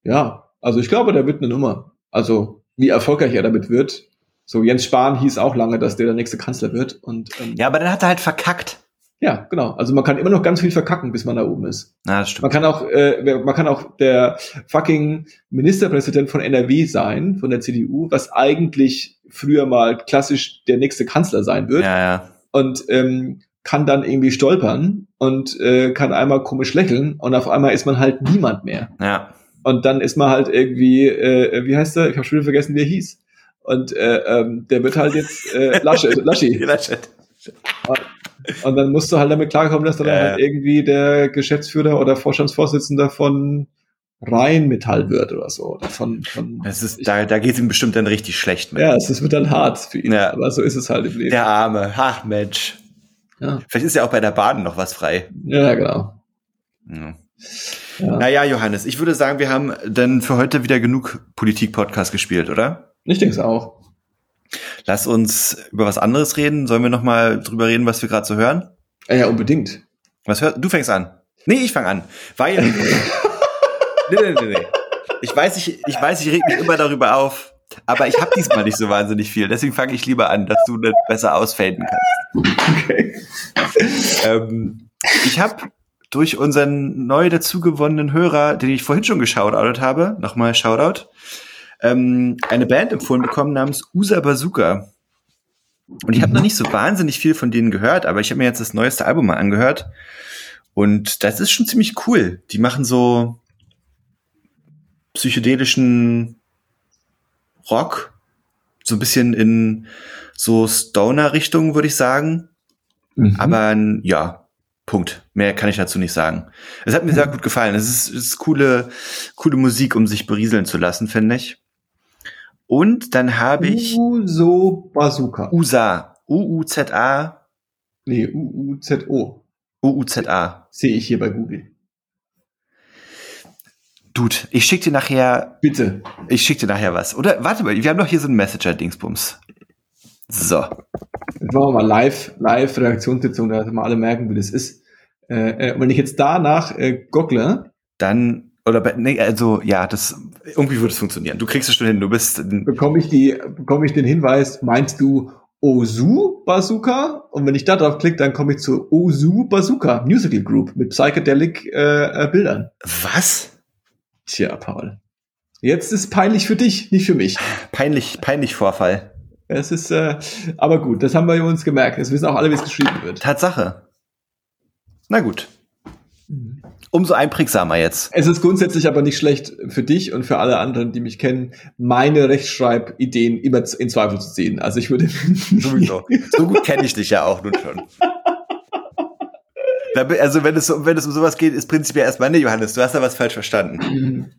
ja, also ich glaube, der wird eine Nummer. Also wie erfolgreich er damit wird, so, Jens Spahn hieß auch lange, dass der der nächste Kanzler wird. Und, ähm, ja, aber dann hat er halt verkackt. Ja, genau. Also man kann immer noch ganz viel verkacken, bis man da oben ist. Na, das stimmt. Man kann auch, äh, man kann auch der fucking Ministerpräsident von NRW sein, von der CDU, was eigentlich früher mal klassisch der nächste Kanzler sein wird. Ja, ja. Und ähm, kann dann irgendwie stolpern und äh, kann einmal komisch lächeln und auf einmal ist man halt niemand mehr. Ja. Und dann ist man halt irgendwie, äh, wie heißt der? Ich habe schon wieder vergessen, wie er hieß. Und äh, ähm, der wird halt jetzt äh, Lasche, Laschi. Laschet. Und dann musst du halt damit klarkommen, dass dann halt irgendwie der Geschäftsführer oder Vorstandsvorsitzender von Rheinmetall wird oder so. Oder von, von das ist, da, da geht es ihm bestimmt dann richtig schlecht mit. Ja, es wird dann hart für ihn. Ja. Aber so ist es halt im Leben. Der Arme. Ach, Mensch. Ja. Vielleicht ist ja auch bei der Baden noch was frei. Ja, genau. Ja. Ja. Naja, Johannes, ich würde sagen, wir haben dann für heute wieder genug Politik-Podcast gespielt, oder? Ich denke es auch. Lass uns über was anderes reden. Sollen wir noch mal drüber reden, was wir gerade so hören? Ja, ja, unbedingt. Was hörst du? fängst an. Nee, ich fange an. Weil. nee, nee, nee, nee. Ich weiß, ich, ich weiß, ich reg mich immer darüber auf, aber ich habe diesmal nicht so wahnsinnig viel. Deswegen fange ich lieber an, dass du das besser ausfaden kannst. Okay. Ähm, ich habe durch unseren neu dazugewonnenen Hörer, den ich vorhin schon geschaut habe, nochmal Shoutout, ähm, eine Band empfohlen bekommen namens Usa Bazooka. Und ich habe noch nicht so wahnsinnig viel von denen gehört, aber ich habe mir jetzt das neueste Album mal angehört. Und das ist schon ziemlich cool. Die machen so psychedelischen Rock, so ein bisschen in so Stoner-Richtung, würde ich sagen. Mhm. Aber ja, Punkt. Mehr kann ich dazu nicht sagen. Es hat mir sehr gut gefallen. Es ist, es ist coole, coole Musik, um sich berieseln zu lassen, finde ich. Und dann habe ich Uso Bazooka. USA. U-U-Z-A. Nee, U-U-Z-O. U-U-Z-A. Sehe ich hier bei Google. Dude, ich schick dir nachher, Bitte. ich schick dir nachher was. Oder, warte mal, wir haben doch hier so einen Messenger-Dingsbums. So. Jetzt machen wir mal live, live Reaktionssitzung, damit wir alle merken, wie das ist. Äh, äh, wenn ich jetzt danach äh, goggle, Dann, oder, bei- nee, also, ja, das, irgendwie würde es funktionieren. Du kriegst es schon hin, du bist, bekomme ich die, bekomme ich den Hinweis, meinst du Ozu Bazooka? Und wenn ich da drauf klicke, dann komme ich zu Ozu Bazooka Musical Group mit psychedelic äh, äh, Bildern. was? Tja, Paul. Jetzt ist peinlich für dich, nicht für mich. Peinlich, peinlich Vorfall. Es ist, äh, aber gut, das haben wir uns gemerkt. Jetzt wissen auch alle, wie es geschrieben wird. Tatsache. Na gut. Umso einprägsamer jetzt. Es ist grundsätzlich aber nicht schlecht für dich und für alle anderen, die mich kennen, meine Rechtschreibideen immer in Zweifel zu ziehen. Also ich würde Sowieso. So gut kenne ich dich ja auch nun schon. Also wenn es, um- wenn es um sowas geht, ist prinzipiell erstmal, nee, Johannes, du hast da was falsch verstanden.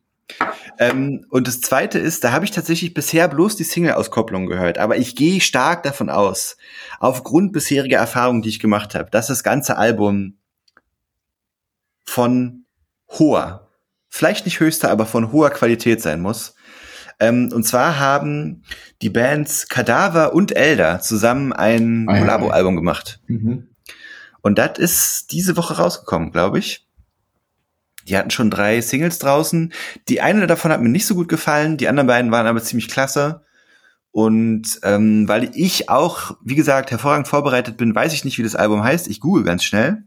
Ähm, und das zweite ist, da habe ich tatsächlich bisher bloß die Single-Auskopplung gehört, aber ich gehe stark davon aus, aufgrund bisheriger Erfahrungen, die ich gemacht habe, dass das ganze Album von hoher, vielleicht nicht höchster, aber von hoher Qualität sein muss. Ähm, und zwar haben die Bands Kadaver und Elder zusammen ein Ah, Collabo-Album gemacht. Mhm. Und das ist diese Woche rausgekommen, glaube ich. Die hatten schon drei Singles draußen. Die eine davon hat mir nicht so gut gefallen, die anderen beiden waren aber ziemlich klasse. Und ähm, weil ich auch, wie gesagt, hervorragend vorbereitet bin, weiß ich nicht, wie das Album heißt. Ich google ganz schnell.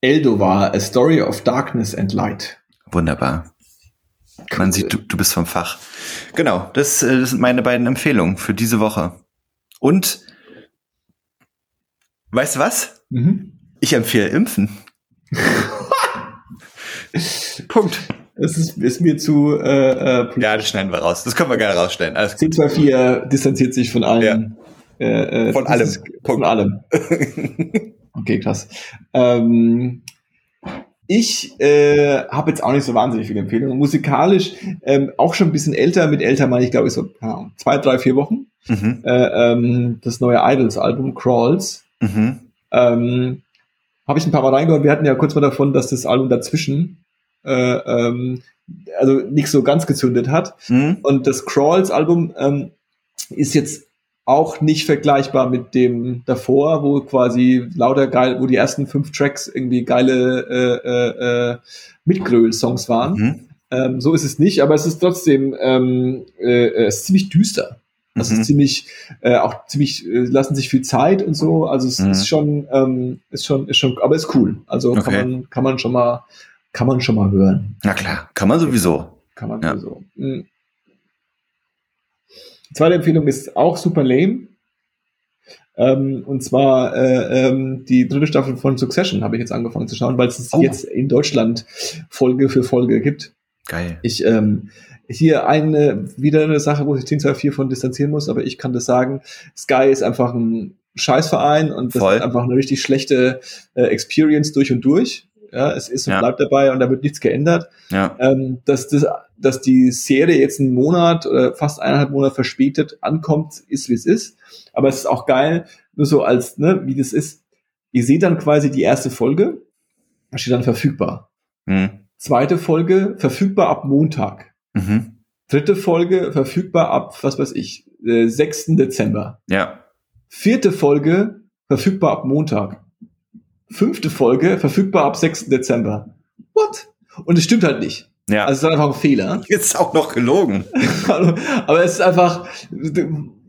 Eldovar, A Story of Darkness and Light. Wunderbar. Man sieht, du, du bist vom Fach. Genau, das, äh, das sind meine beiden Empfehlungen für diese Woche. Und weißt du was? Mhm. Ich empfehle Impfen. Punkt. Es ist, ist mir zu äh, äh, Ja, das schneiden wir raus. Das können wir gerne rausstellen. Alles gut. C24 distanziert sich von allen. Äh, äh, Von allem. Ist, von Punkt. allem. Okay, krass. Ähm, ich äh, habe jetzt auch nicht so wahnsinnig viele Empfehlungen. Musikalisch ähm, auch schon ein bisschen älter. Mit älter meine ich, glaube ich, so Ahnung, zwei, drei, vier Wochen. Mhm. Äh, ähm, das neue Idols-Album Crawls. Mhm. Ähm, habe ich ein paar Mal reingehört. Wir hatten ja kurz mal davon, dass das Album dazwischen äh, ähm, also nicht so ganz gezündet hat. Mhm. Und das Crawls-Album ähm, ist jetzt auch nicht vergleichbar mit dem davor, wo quasi lauter geil, wo die ersten fünf Tracks irgendwie geile äh, äh, äh, Mitgröl-Songs waren. Mhm. Ähm, so ist es nicht, aber es ist trotzdem ähm, äh, äh, es ist ziemlich düster. Es Mhm. ist ziemlich, äh, auch ziemlich, äh, lassen sich viel Zeit und so. Also es Mhm. ist schon, ähm, ist schon, ist schon, aber ist cool. Also Okay. kann man, kann man schon mal, kann man schon mal hören. Na klar, kann man sowieso. Kann man Ja. so. Mhm. Die zweite Empfehlung ist auch super lame. Ähm, und zwar äh, ähm, die dritte Staffel von Succession habe ich jetzt angefangen zu schauen, weil es Oh. jetzt in Deutschland Folge für Folge gibt. Geil. Ich ähm, hier eine wieder eine Sache, wo sich Team 24 von distanzieren muss, aber ich kann das sagen. Sky ist einfach ein Scheißverein und das Voll. ist einfach eine richtig schlechte äh, Experience durch und durch. Ja, es ist und Ja. bleibt dabei und da wird nichts geändert Ja. ähm, dass, das, dass die Serie jetzt einen Monat oder fast eineinhalb Monate verspätet ankommt, ist wie es ist. Aber es ist auch geil, nur so als, ne, wie das ist. Ihr seht dann quasi die erste Folge, da steht dann verfügbar. Mhm. Zweite Folge verfügbar ab Montag. Mhm. Dritte Folge verfügbar ab, was weiß ich, äh, 6. Dezember. Ja. Vierte Folge verfügbar ab Montag. Fünfte Folge verfügbar ab 6. Dezember. What? Und es stimmt halt nicht. Ja. Also es ist einfach ein Fehler. Jetzt auch noch gelogen. Aber es ist einfach,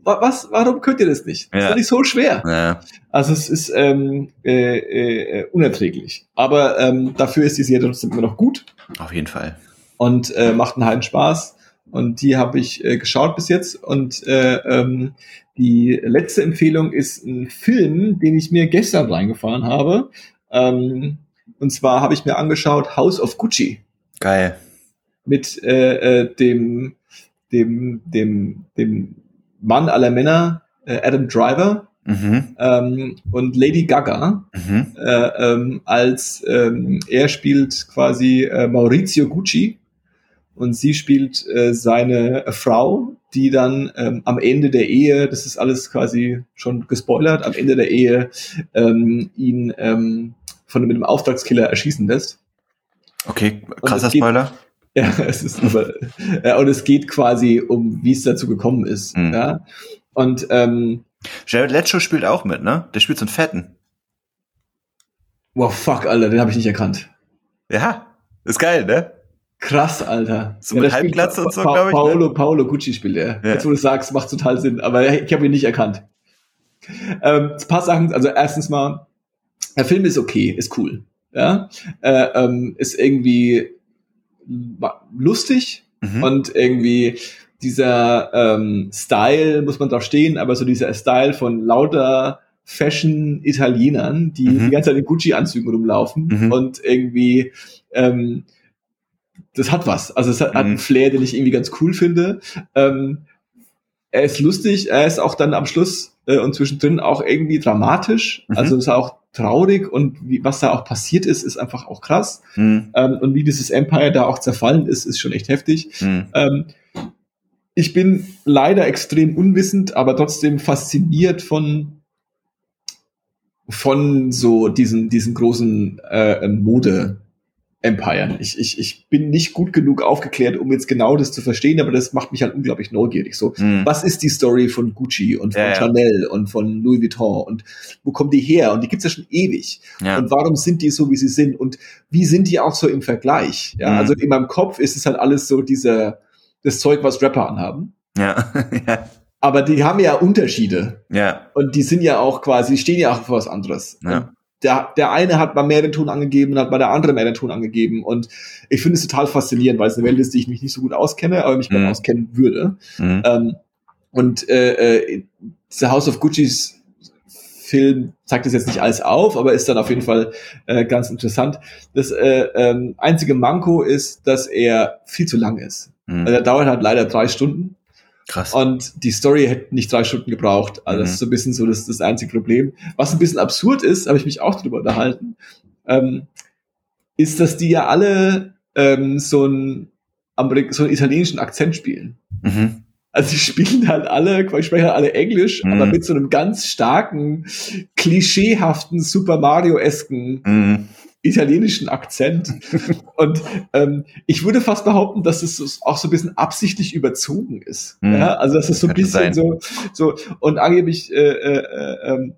was, warum könnt ihr das nicht? Das ist Ja. doch nicht so schwer. Ja. Also es ist ähm, äh, äh, unerträglich. Aber ähm, dafür ist die Serie trotzdem immer noch gut Auf jeden Fall. und äh, macht einen heiden Spaß. Und die habe ich äh, geschaut bis jetzt. Und äh, ähm, die letzte Empfehlung ist ein Film, den ich mir gestern reingefahren habe. Ähm, und zwar habe ich mir angeschaut House of Gucci Geil. mit äh, äh, dem, dem, dem, dem Mann aller Männer, äh, Adam Driver, Mhm. ähm, und Lady Gaga, Mhm. äh, ähm, als ähm, er spielt quasi äh, Maurizio Gucci und sie spielt äh, seine Frau, die dann ähm, am Ende der Ehe, das ist alles quasi schon gespoilert, am Ende der Ehe ähm, ihn ähm, von mit dem Auftragskiller erschießen lässt. Okay, krasser geht- Spoiler. Ja, es ist aber, ja, und es geht quasi um, wie es dazu gekommen ist. Mhm. Ja. Und ähm, Jared Leto spielt auch mit, ne? Der spielt so einen Fetten. wow, fuck, Alter, den habe ich nicht erkannt. Ja, ist geil, ne? Krass, Alter. So mit spielt Halbglatze und so, Pa- glaub ich, ne? Paolo, Paolo Gucci spielt er. Ja. Jetzt, wo du sagst, macht total Sinn, aber ich habe ihn nicht erkannt. Ähm, ein paar Sachen, also erstens mal, der Film ist okay, ist cool. Ja, äh, ähm, ist irgendwie lustig Mhm. und irgendwie dieser ähm, Style, muss man drauf stehen, aber so dieser Style von lauter Fashion-Italienern, die Mhm. die ganze Zeit in Gucci-Anzügen rumlaufen Mhm. und irgendwie ähm, das hat was. Also es hat, hat Mhm. einen Flair, den ich irgendwie ganz cool finde. Ähm, er ist lustig, er ist auch dann am Schluss äh, und zwischendrin auch irgendwie dramatisch. Mhm. Also ist auch traurig und wie, was da auch passiert ist, ist einfach auch krass. Mhm. Ähm, und wie dieses Empire da auch zerfallen ist, ist schon echt heftig. Mhm. Ähm, ich bin leider extrem unwissend, aber trotzdem fasziniert von von so diesen diesen großen äh, Mode Empire. Ich, ich, ich bin nicht gut genug aufgeklärt, um jetzt genau das zu verstehen, aber das macht mich halt unglaublich neugierig. So, Mhm. was ist die Story von Gucci und von Ja, ja. Chanel und von Louis Vuitton und wo kommen die her? Und die gibt's ja schon ewig. Ja. Und warum sind die so, wie sie sind? Und wie sind die auch so im Vergleich? Ja, Mhm. also in meinem Kopf ist es halt alles so dieser, das Zeug, was Rapper anhaben. Ja. ja. Aber die haben ja Unterschiede. Ja. Und die sind ja auch quasi, stehen ja auch für was anderes. Ja. Und der, der eine hat mal mehr den Ton angegeben und hat mal der andere mehr den Ton angegeben. Und ich finde es total faszinierend, weil es eine Welt ist, die ich mich nicht so gut auskenne, aber mich Mhm. auskennen würde. Mhm. Ähm, und äh, äh, dieser House of Gucci's Film zeigt das jetzt nicht alles auf, aber ist dann auf jeden Fall äh, ganz interessant. Das äh, ähm, einzige Manko ist, dass er viel zu lang ist. Mhm. Also er dauert halt leider drei Stunden Krass. und die Story hätte nicht drei Stunden gebraucht. Also das Mhm. ist so ein bisschen so das, das einzige Problem. Was ein bisschen absurd ist, habe ich mich auch drüber unterhalten, ähm, ist, dass die ja alle ähm, so einen, so einen italienischen Akzent spielen. Mhm. Also die spielen halt alle, quasi sprechen halt alle Englisch, Mhm. aber mit so einem ganz starken, klischeehaften Super Mario-esken Mhm. Italienischen Akzent. Und ähm, ich würde fast behaupten, dass es auch so ein bisschen absichtlich überzogen ist. Mhm. Ja, also dass es so ein bisschen sein. so, so und angeblich äh, äh, äh, ähm,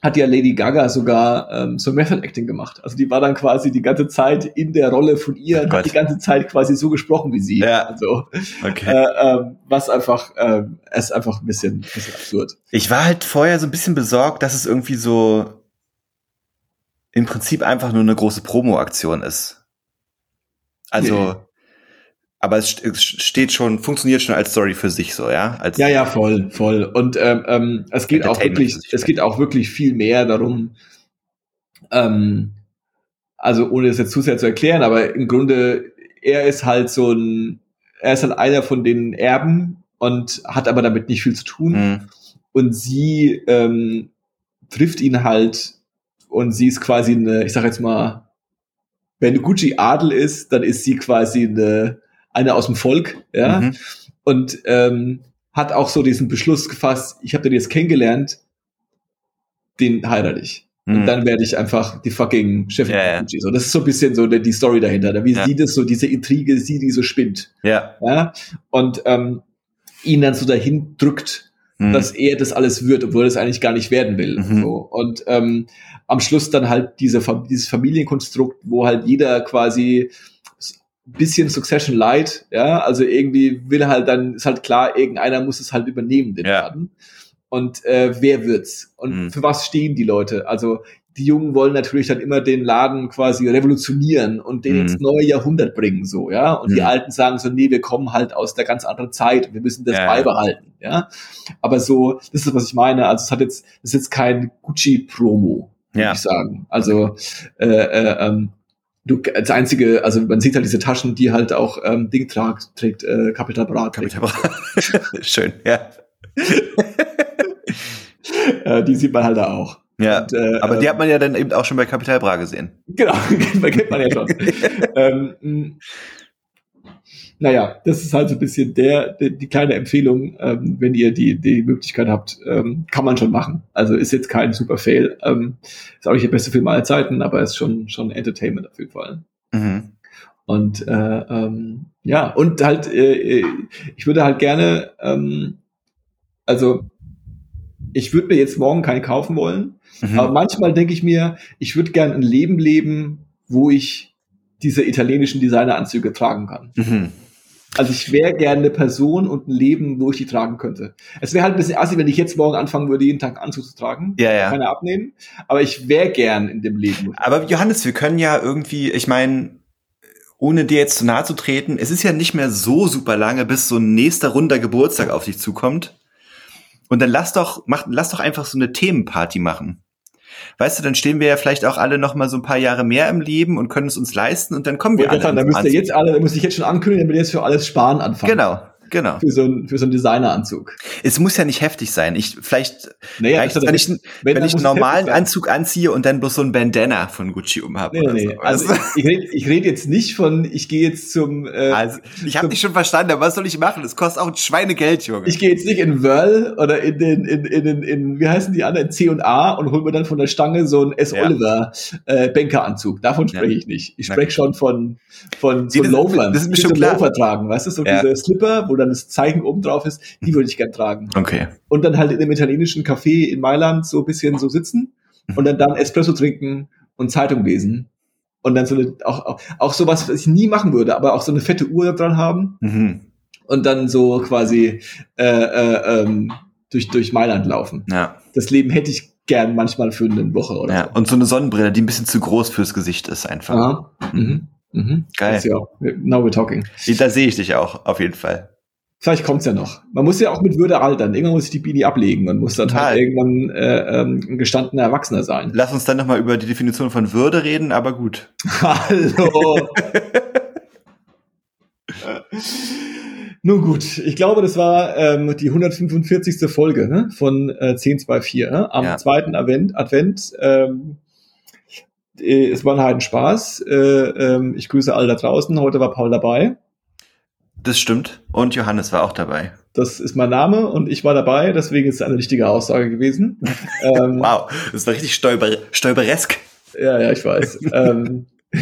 hat ja Lady Gaga sogar ähm, so Method Acting gemacht. Also die war dann quasi die ganze Zeit in der Rolle von ihr Gott. hat die ganze Zeit quasi so gesprochen wie sie. Ja. Also Okay. äh, ähm, was einfach, ähm, es ist einfach ein bisschen, bisschen absurd. Ich war halt vorher so ein bisschen besorgt, dass es irgendwie so im Prinzip einfach nur eine große Promo-Aktion ist. Also, Nee. aber es, st- es steht schon, funktioniert schon als Story für sich so, ja? Als, Ja, ja, voll, voll. Und ähm, ähm, es geht auch wirklich, es geht auch wirklich viel mehr darum, ähm, also ohne das jetzt zu sehr zu erklären, aber im Grunde, er ist halt so ein, er ist halt einer von den Erben und hat aber damit nicht viel zu tun. Mhm. Und sie ähm, trifft ihn halt und sie ist quasi eine, ich sag jetzt mal, wenn Gucci Adel ist, dann ist sie quasi eine, eine aus dem Volk, ja Mhm. und ähm, hat auch so diesen Beschluss gefasst, ich habe den jetzt kennengelernt, den heirate ich. Und Mhm. dann werde ich einfach die fucking Chefin Ja, von ja. Gucci. So, das ist so ein bisschen so die die Story dahinter, wie Ja. sie das so, diese Intrige, sie, die so spinnt. Ja. Ja? Und ähm, ihn dann so dahin drückt, Mhm. dass er das alles wird, obwohl er es eigentlich gar nicht werden will. Mhm. So. Und ähm, am Schluss dann halt diese, dieses Familienkonstrukt, wo halt jeder quasi bisschen Succession Light, ja, also irgendwie will halt dann, ist halt klar, irgendeiner muss es halt übernehmen, den Ja. Laden. Und äh, wer wird's? Und Mhm. für was stehen die Leute? Also die Jungen wollen natürlich dann immer den Laden quasi revolutionieren und den Mhm. ins neue Jahrhundert bringen, so, ja. Und die Mhm. Alten sagen so, nee, wir kommen halt aus der ganz anderen Zeit, wir müssen das Ja. beibehalten, ja. Aber so, das ist, was ich meine. Also es hat jetzt, das ist jetzt kein Gucci-Promo, würde Ja. ich sagen. Also äh, äh, ähm, du, das einzige, also man sieht halt diese Taschen, die halt auch ähm, Ding tragt, trägt äh, Capital Bra. Kapital- Schön, ja. äh, die sieht man halt da auch. Ja, und, äh, aber die hat man ja dann eben auch schon bei Capital Bra gesehen. Genau, kennt man ja schon. ähm, naja, das ist halt so ein bisschen der, der die kleine Empfehlung, ähm, wenn ihr die, die Möglichkeit habt, ähm, kann man schon machen. Also ist jetzt kein super Fail. Ähm, ist auch nicht der beste Film aller Zeiten, aber ist schon, schon Entertainment auf jeden Fall. Mhm. Und äh, ähm, ja, und halt, äh, ich würde halt gerne, ähm, also ich würde mir jetzt morgen keinen kaufen wollen, mhm. aber manchmal denke ich mir, ich würde gerne ein Leben leben, wo ich diese italienischen Designeranzüge tragen kann. Mhm. Also ich wäre gerne eine Person und ein Leben, wo ich die tragen könnte. Es wäre halt ein bisschen assi, wenn ich jetzt morgen anfangen würde, jeden Tag Anzug zu tragen. Ja, ja. Keine abnehmen. Aber ich wäre gern in dem Leben. Aber Johannes, wir können ja irgendwie, ich meine, ohne dir jetzt zu nahe zu treten, es ist ja nicht mehr so super lange, bis so ein nächster runder Geburtstag auf dich zukommt. Und dann lass doch, mach, lass doch einfach so eine Themenparty machen. Weißt du, dann stehen wir ja vielleicht auch alle noch mal so ein paar Jahre mehr im Leben und können es uns leisten und dann kommen wir alle. Sagen, da müsst ihr jetzt alle, da muss ich jetzt schon ankündigen, damit ihr jetzt für alles sparen anfangen. Genau. Genau. Für so, ein, für so einen Designeranzug. Es muss ja nicht heftig sein. Ich, vielleicht, naja, reicht, wenn, ich, wenn, wenn ich einen normalen Anzug anziehe und dann bloß so ein Bandana von Gucci umhabe. Nee, nee, so. Also ich, ich rede ich red jetzt nicht von, ich gehe jetzt zum. Äh, also, ich habe dich schon verstanden, aber was soll ich machen? Das kostet auch ein Schweinegeld, Junge. Ich gehe jetzt nicht in Whirl oder in den, in, in, in, in, wie heißen die anderen, C und A und hol mir dann von der Stange so einen S. Ja. Oliver äh, Bankeranzug. Davon spreche ja. ich nicht. Ich spreche schon von, von so Loafern. Das ist mir schon klar. Loafer tragen, weißt du, so ja. diese Slipper, wo dann das Zeichen oben drauf ist, die würde ich gern tragen. Okay. Und dann halt in einem italienischen Café in Mailand so ein bisschen so sitzen und dann dann Espresso trinken und Zeitung lesen. Und dann so eine, auch, auch, auch sowas, was ich nie machen würde, aber auch so eine fette Uhr dran haben. Mhm. Und dann so quasi äh, äh, ähm, durch, durch Mailand laufen. Ja. Das Leben hätte ich gern manchmal für eine Woche oder ja, so. Und so eine Sonnenbrille, die ein bisschen zu groß fürs Gesicht ist einfach. Aha. Mhm. Mhm. Geil. Ja, now we're talking. Da sehe ich dich auch, auf jeden Fall. Vielleicht kommt's ja noch. Man muss ja auch mit Würde altern. Irgendwann muss ich die Bini ablegen und muss dann halt Total. halt irgendwann äh, ähm, ein gestandener Erwachsener sein. Lass uns dann nochmal über die Definition von Würde reden, aber gut. Hallo. Nun gut, ich glaube, das war ähm, die 145. Folge ne, von äh, 1024 ne? am ja. zweiten Advent. Advent ähm, äh, es war ein heiden Spaß. Äh, äh, ich grüße alle da draußen. Heute war Paul dabei. Das stimmt. Und Johannes war auch dabei. Das ist mein Name und ich war dabei, deswegen ist es eine richtige Aussage gewesen. ähm, wow, das war richtig stolper, stolperesk. Ja, ja, ich weiß. ähm,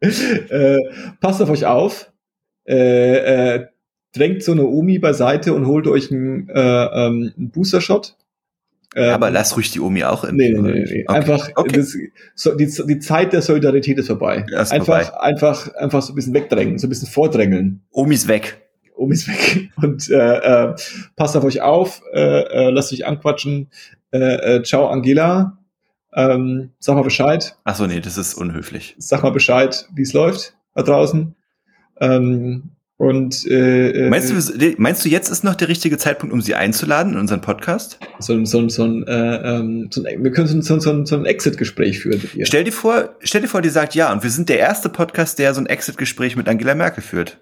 äh, passt auf euch auf. Äh, äh, drängt so eine Omi beiseite und holt euch einen, äh, ähm, einen Booster-Shot. Ähm, aber lass ruhig die Omi auch in. Nee, nee, nee, nee. Okay. Einfach, okay. Das, so, die, die Zeit der Solidarität ist vorbei. Ja, ist einfach, vorbei. einfach, einfach so ein bisschen wegdrängen, so ein bisschen vordrängeln. Omi ist weg. Omi ist weg. Und äh, äh, passt auf euch auf, äh, äh, lasst euch anquatschen. Äh, äh, ciao, Angela. Ähm, sag mal Bescheid. Ach so, nee, das ist unhöflich. Sag mal Bescheid, wie es läuft da draußen. Ähm, und äh, äh, meinst du, meinst du, jetzt ist noch der richtige Zeitpunkt, um sie einzuladen in unseren Podcast? So, so, so, ein, äh, ähm, so ein, wir können so, so, so ein Exit-Gespräch führen mit ihr. Stell dir vor, stell dir vor, die sagt ja, und wir sind der erste Podcast, der so ein Exit-Gespräch mit Angela Merkel führt.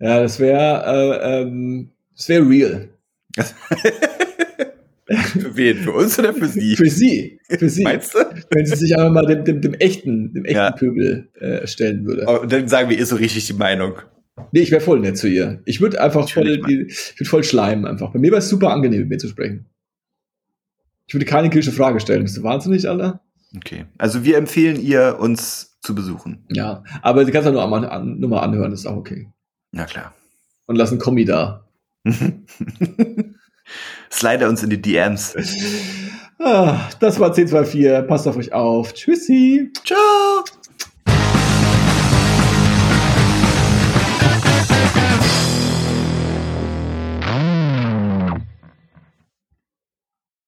Ja, das wäre, äh, ähm, das wäre real. für wen? Für uns oder für sie? Für sie. Für sie. Meinst du? Wenn sie sich einfach mal dem, dem, dem echten, dem echten ja. Pöbel äh, stellen würde. Oh, und dann sagen wir ihr so richtig die Meinung. Nee, ich wäre voll nett zu ihr. Ich würde einfach voll, die, ich würde voll schleimen einfach. Bei mir wäre es super angenehm, mit mir zu sprechen. Ich würde keine kritische Frage stellen. Bist du wahnsinnig, Alter? Okay. Also wir empfehlen ihr, uns zu besuchen. Ja, aber sie kannst ja nur, an, nur mal anhören, das ist auch okay. Na klar. Und lass einen Kommi da. Slide uns in die DMs. Ah, das war 1024. Passt auf euch auf. Tschüssi. Ciao.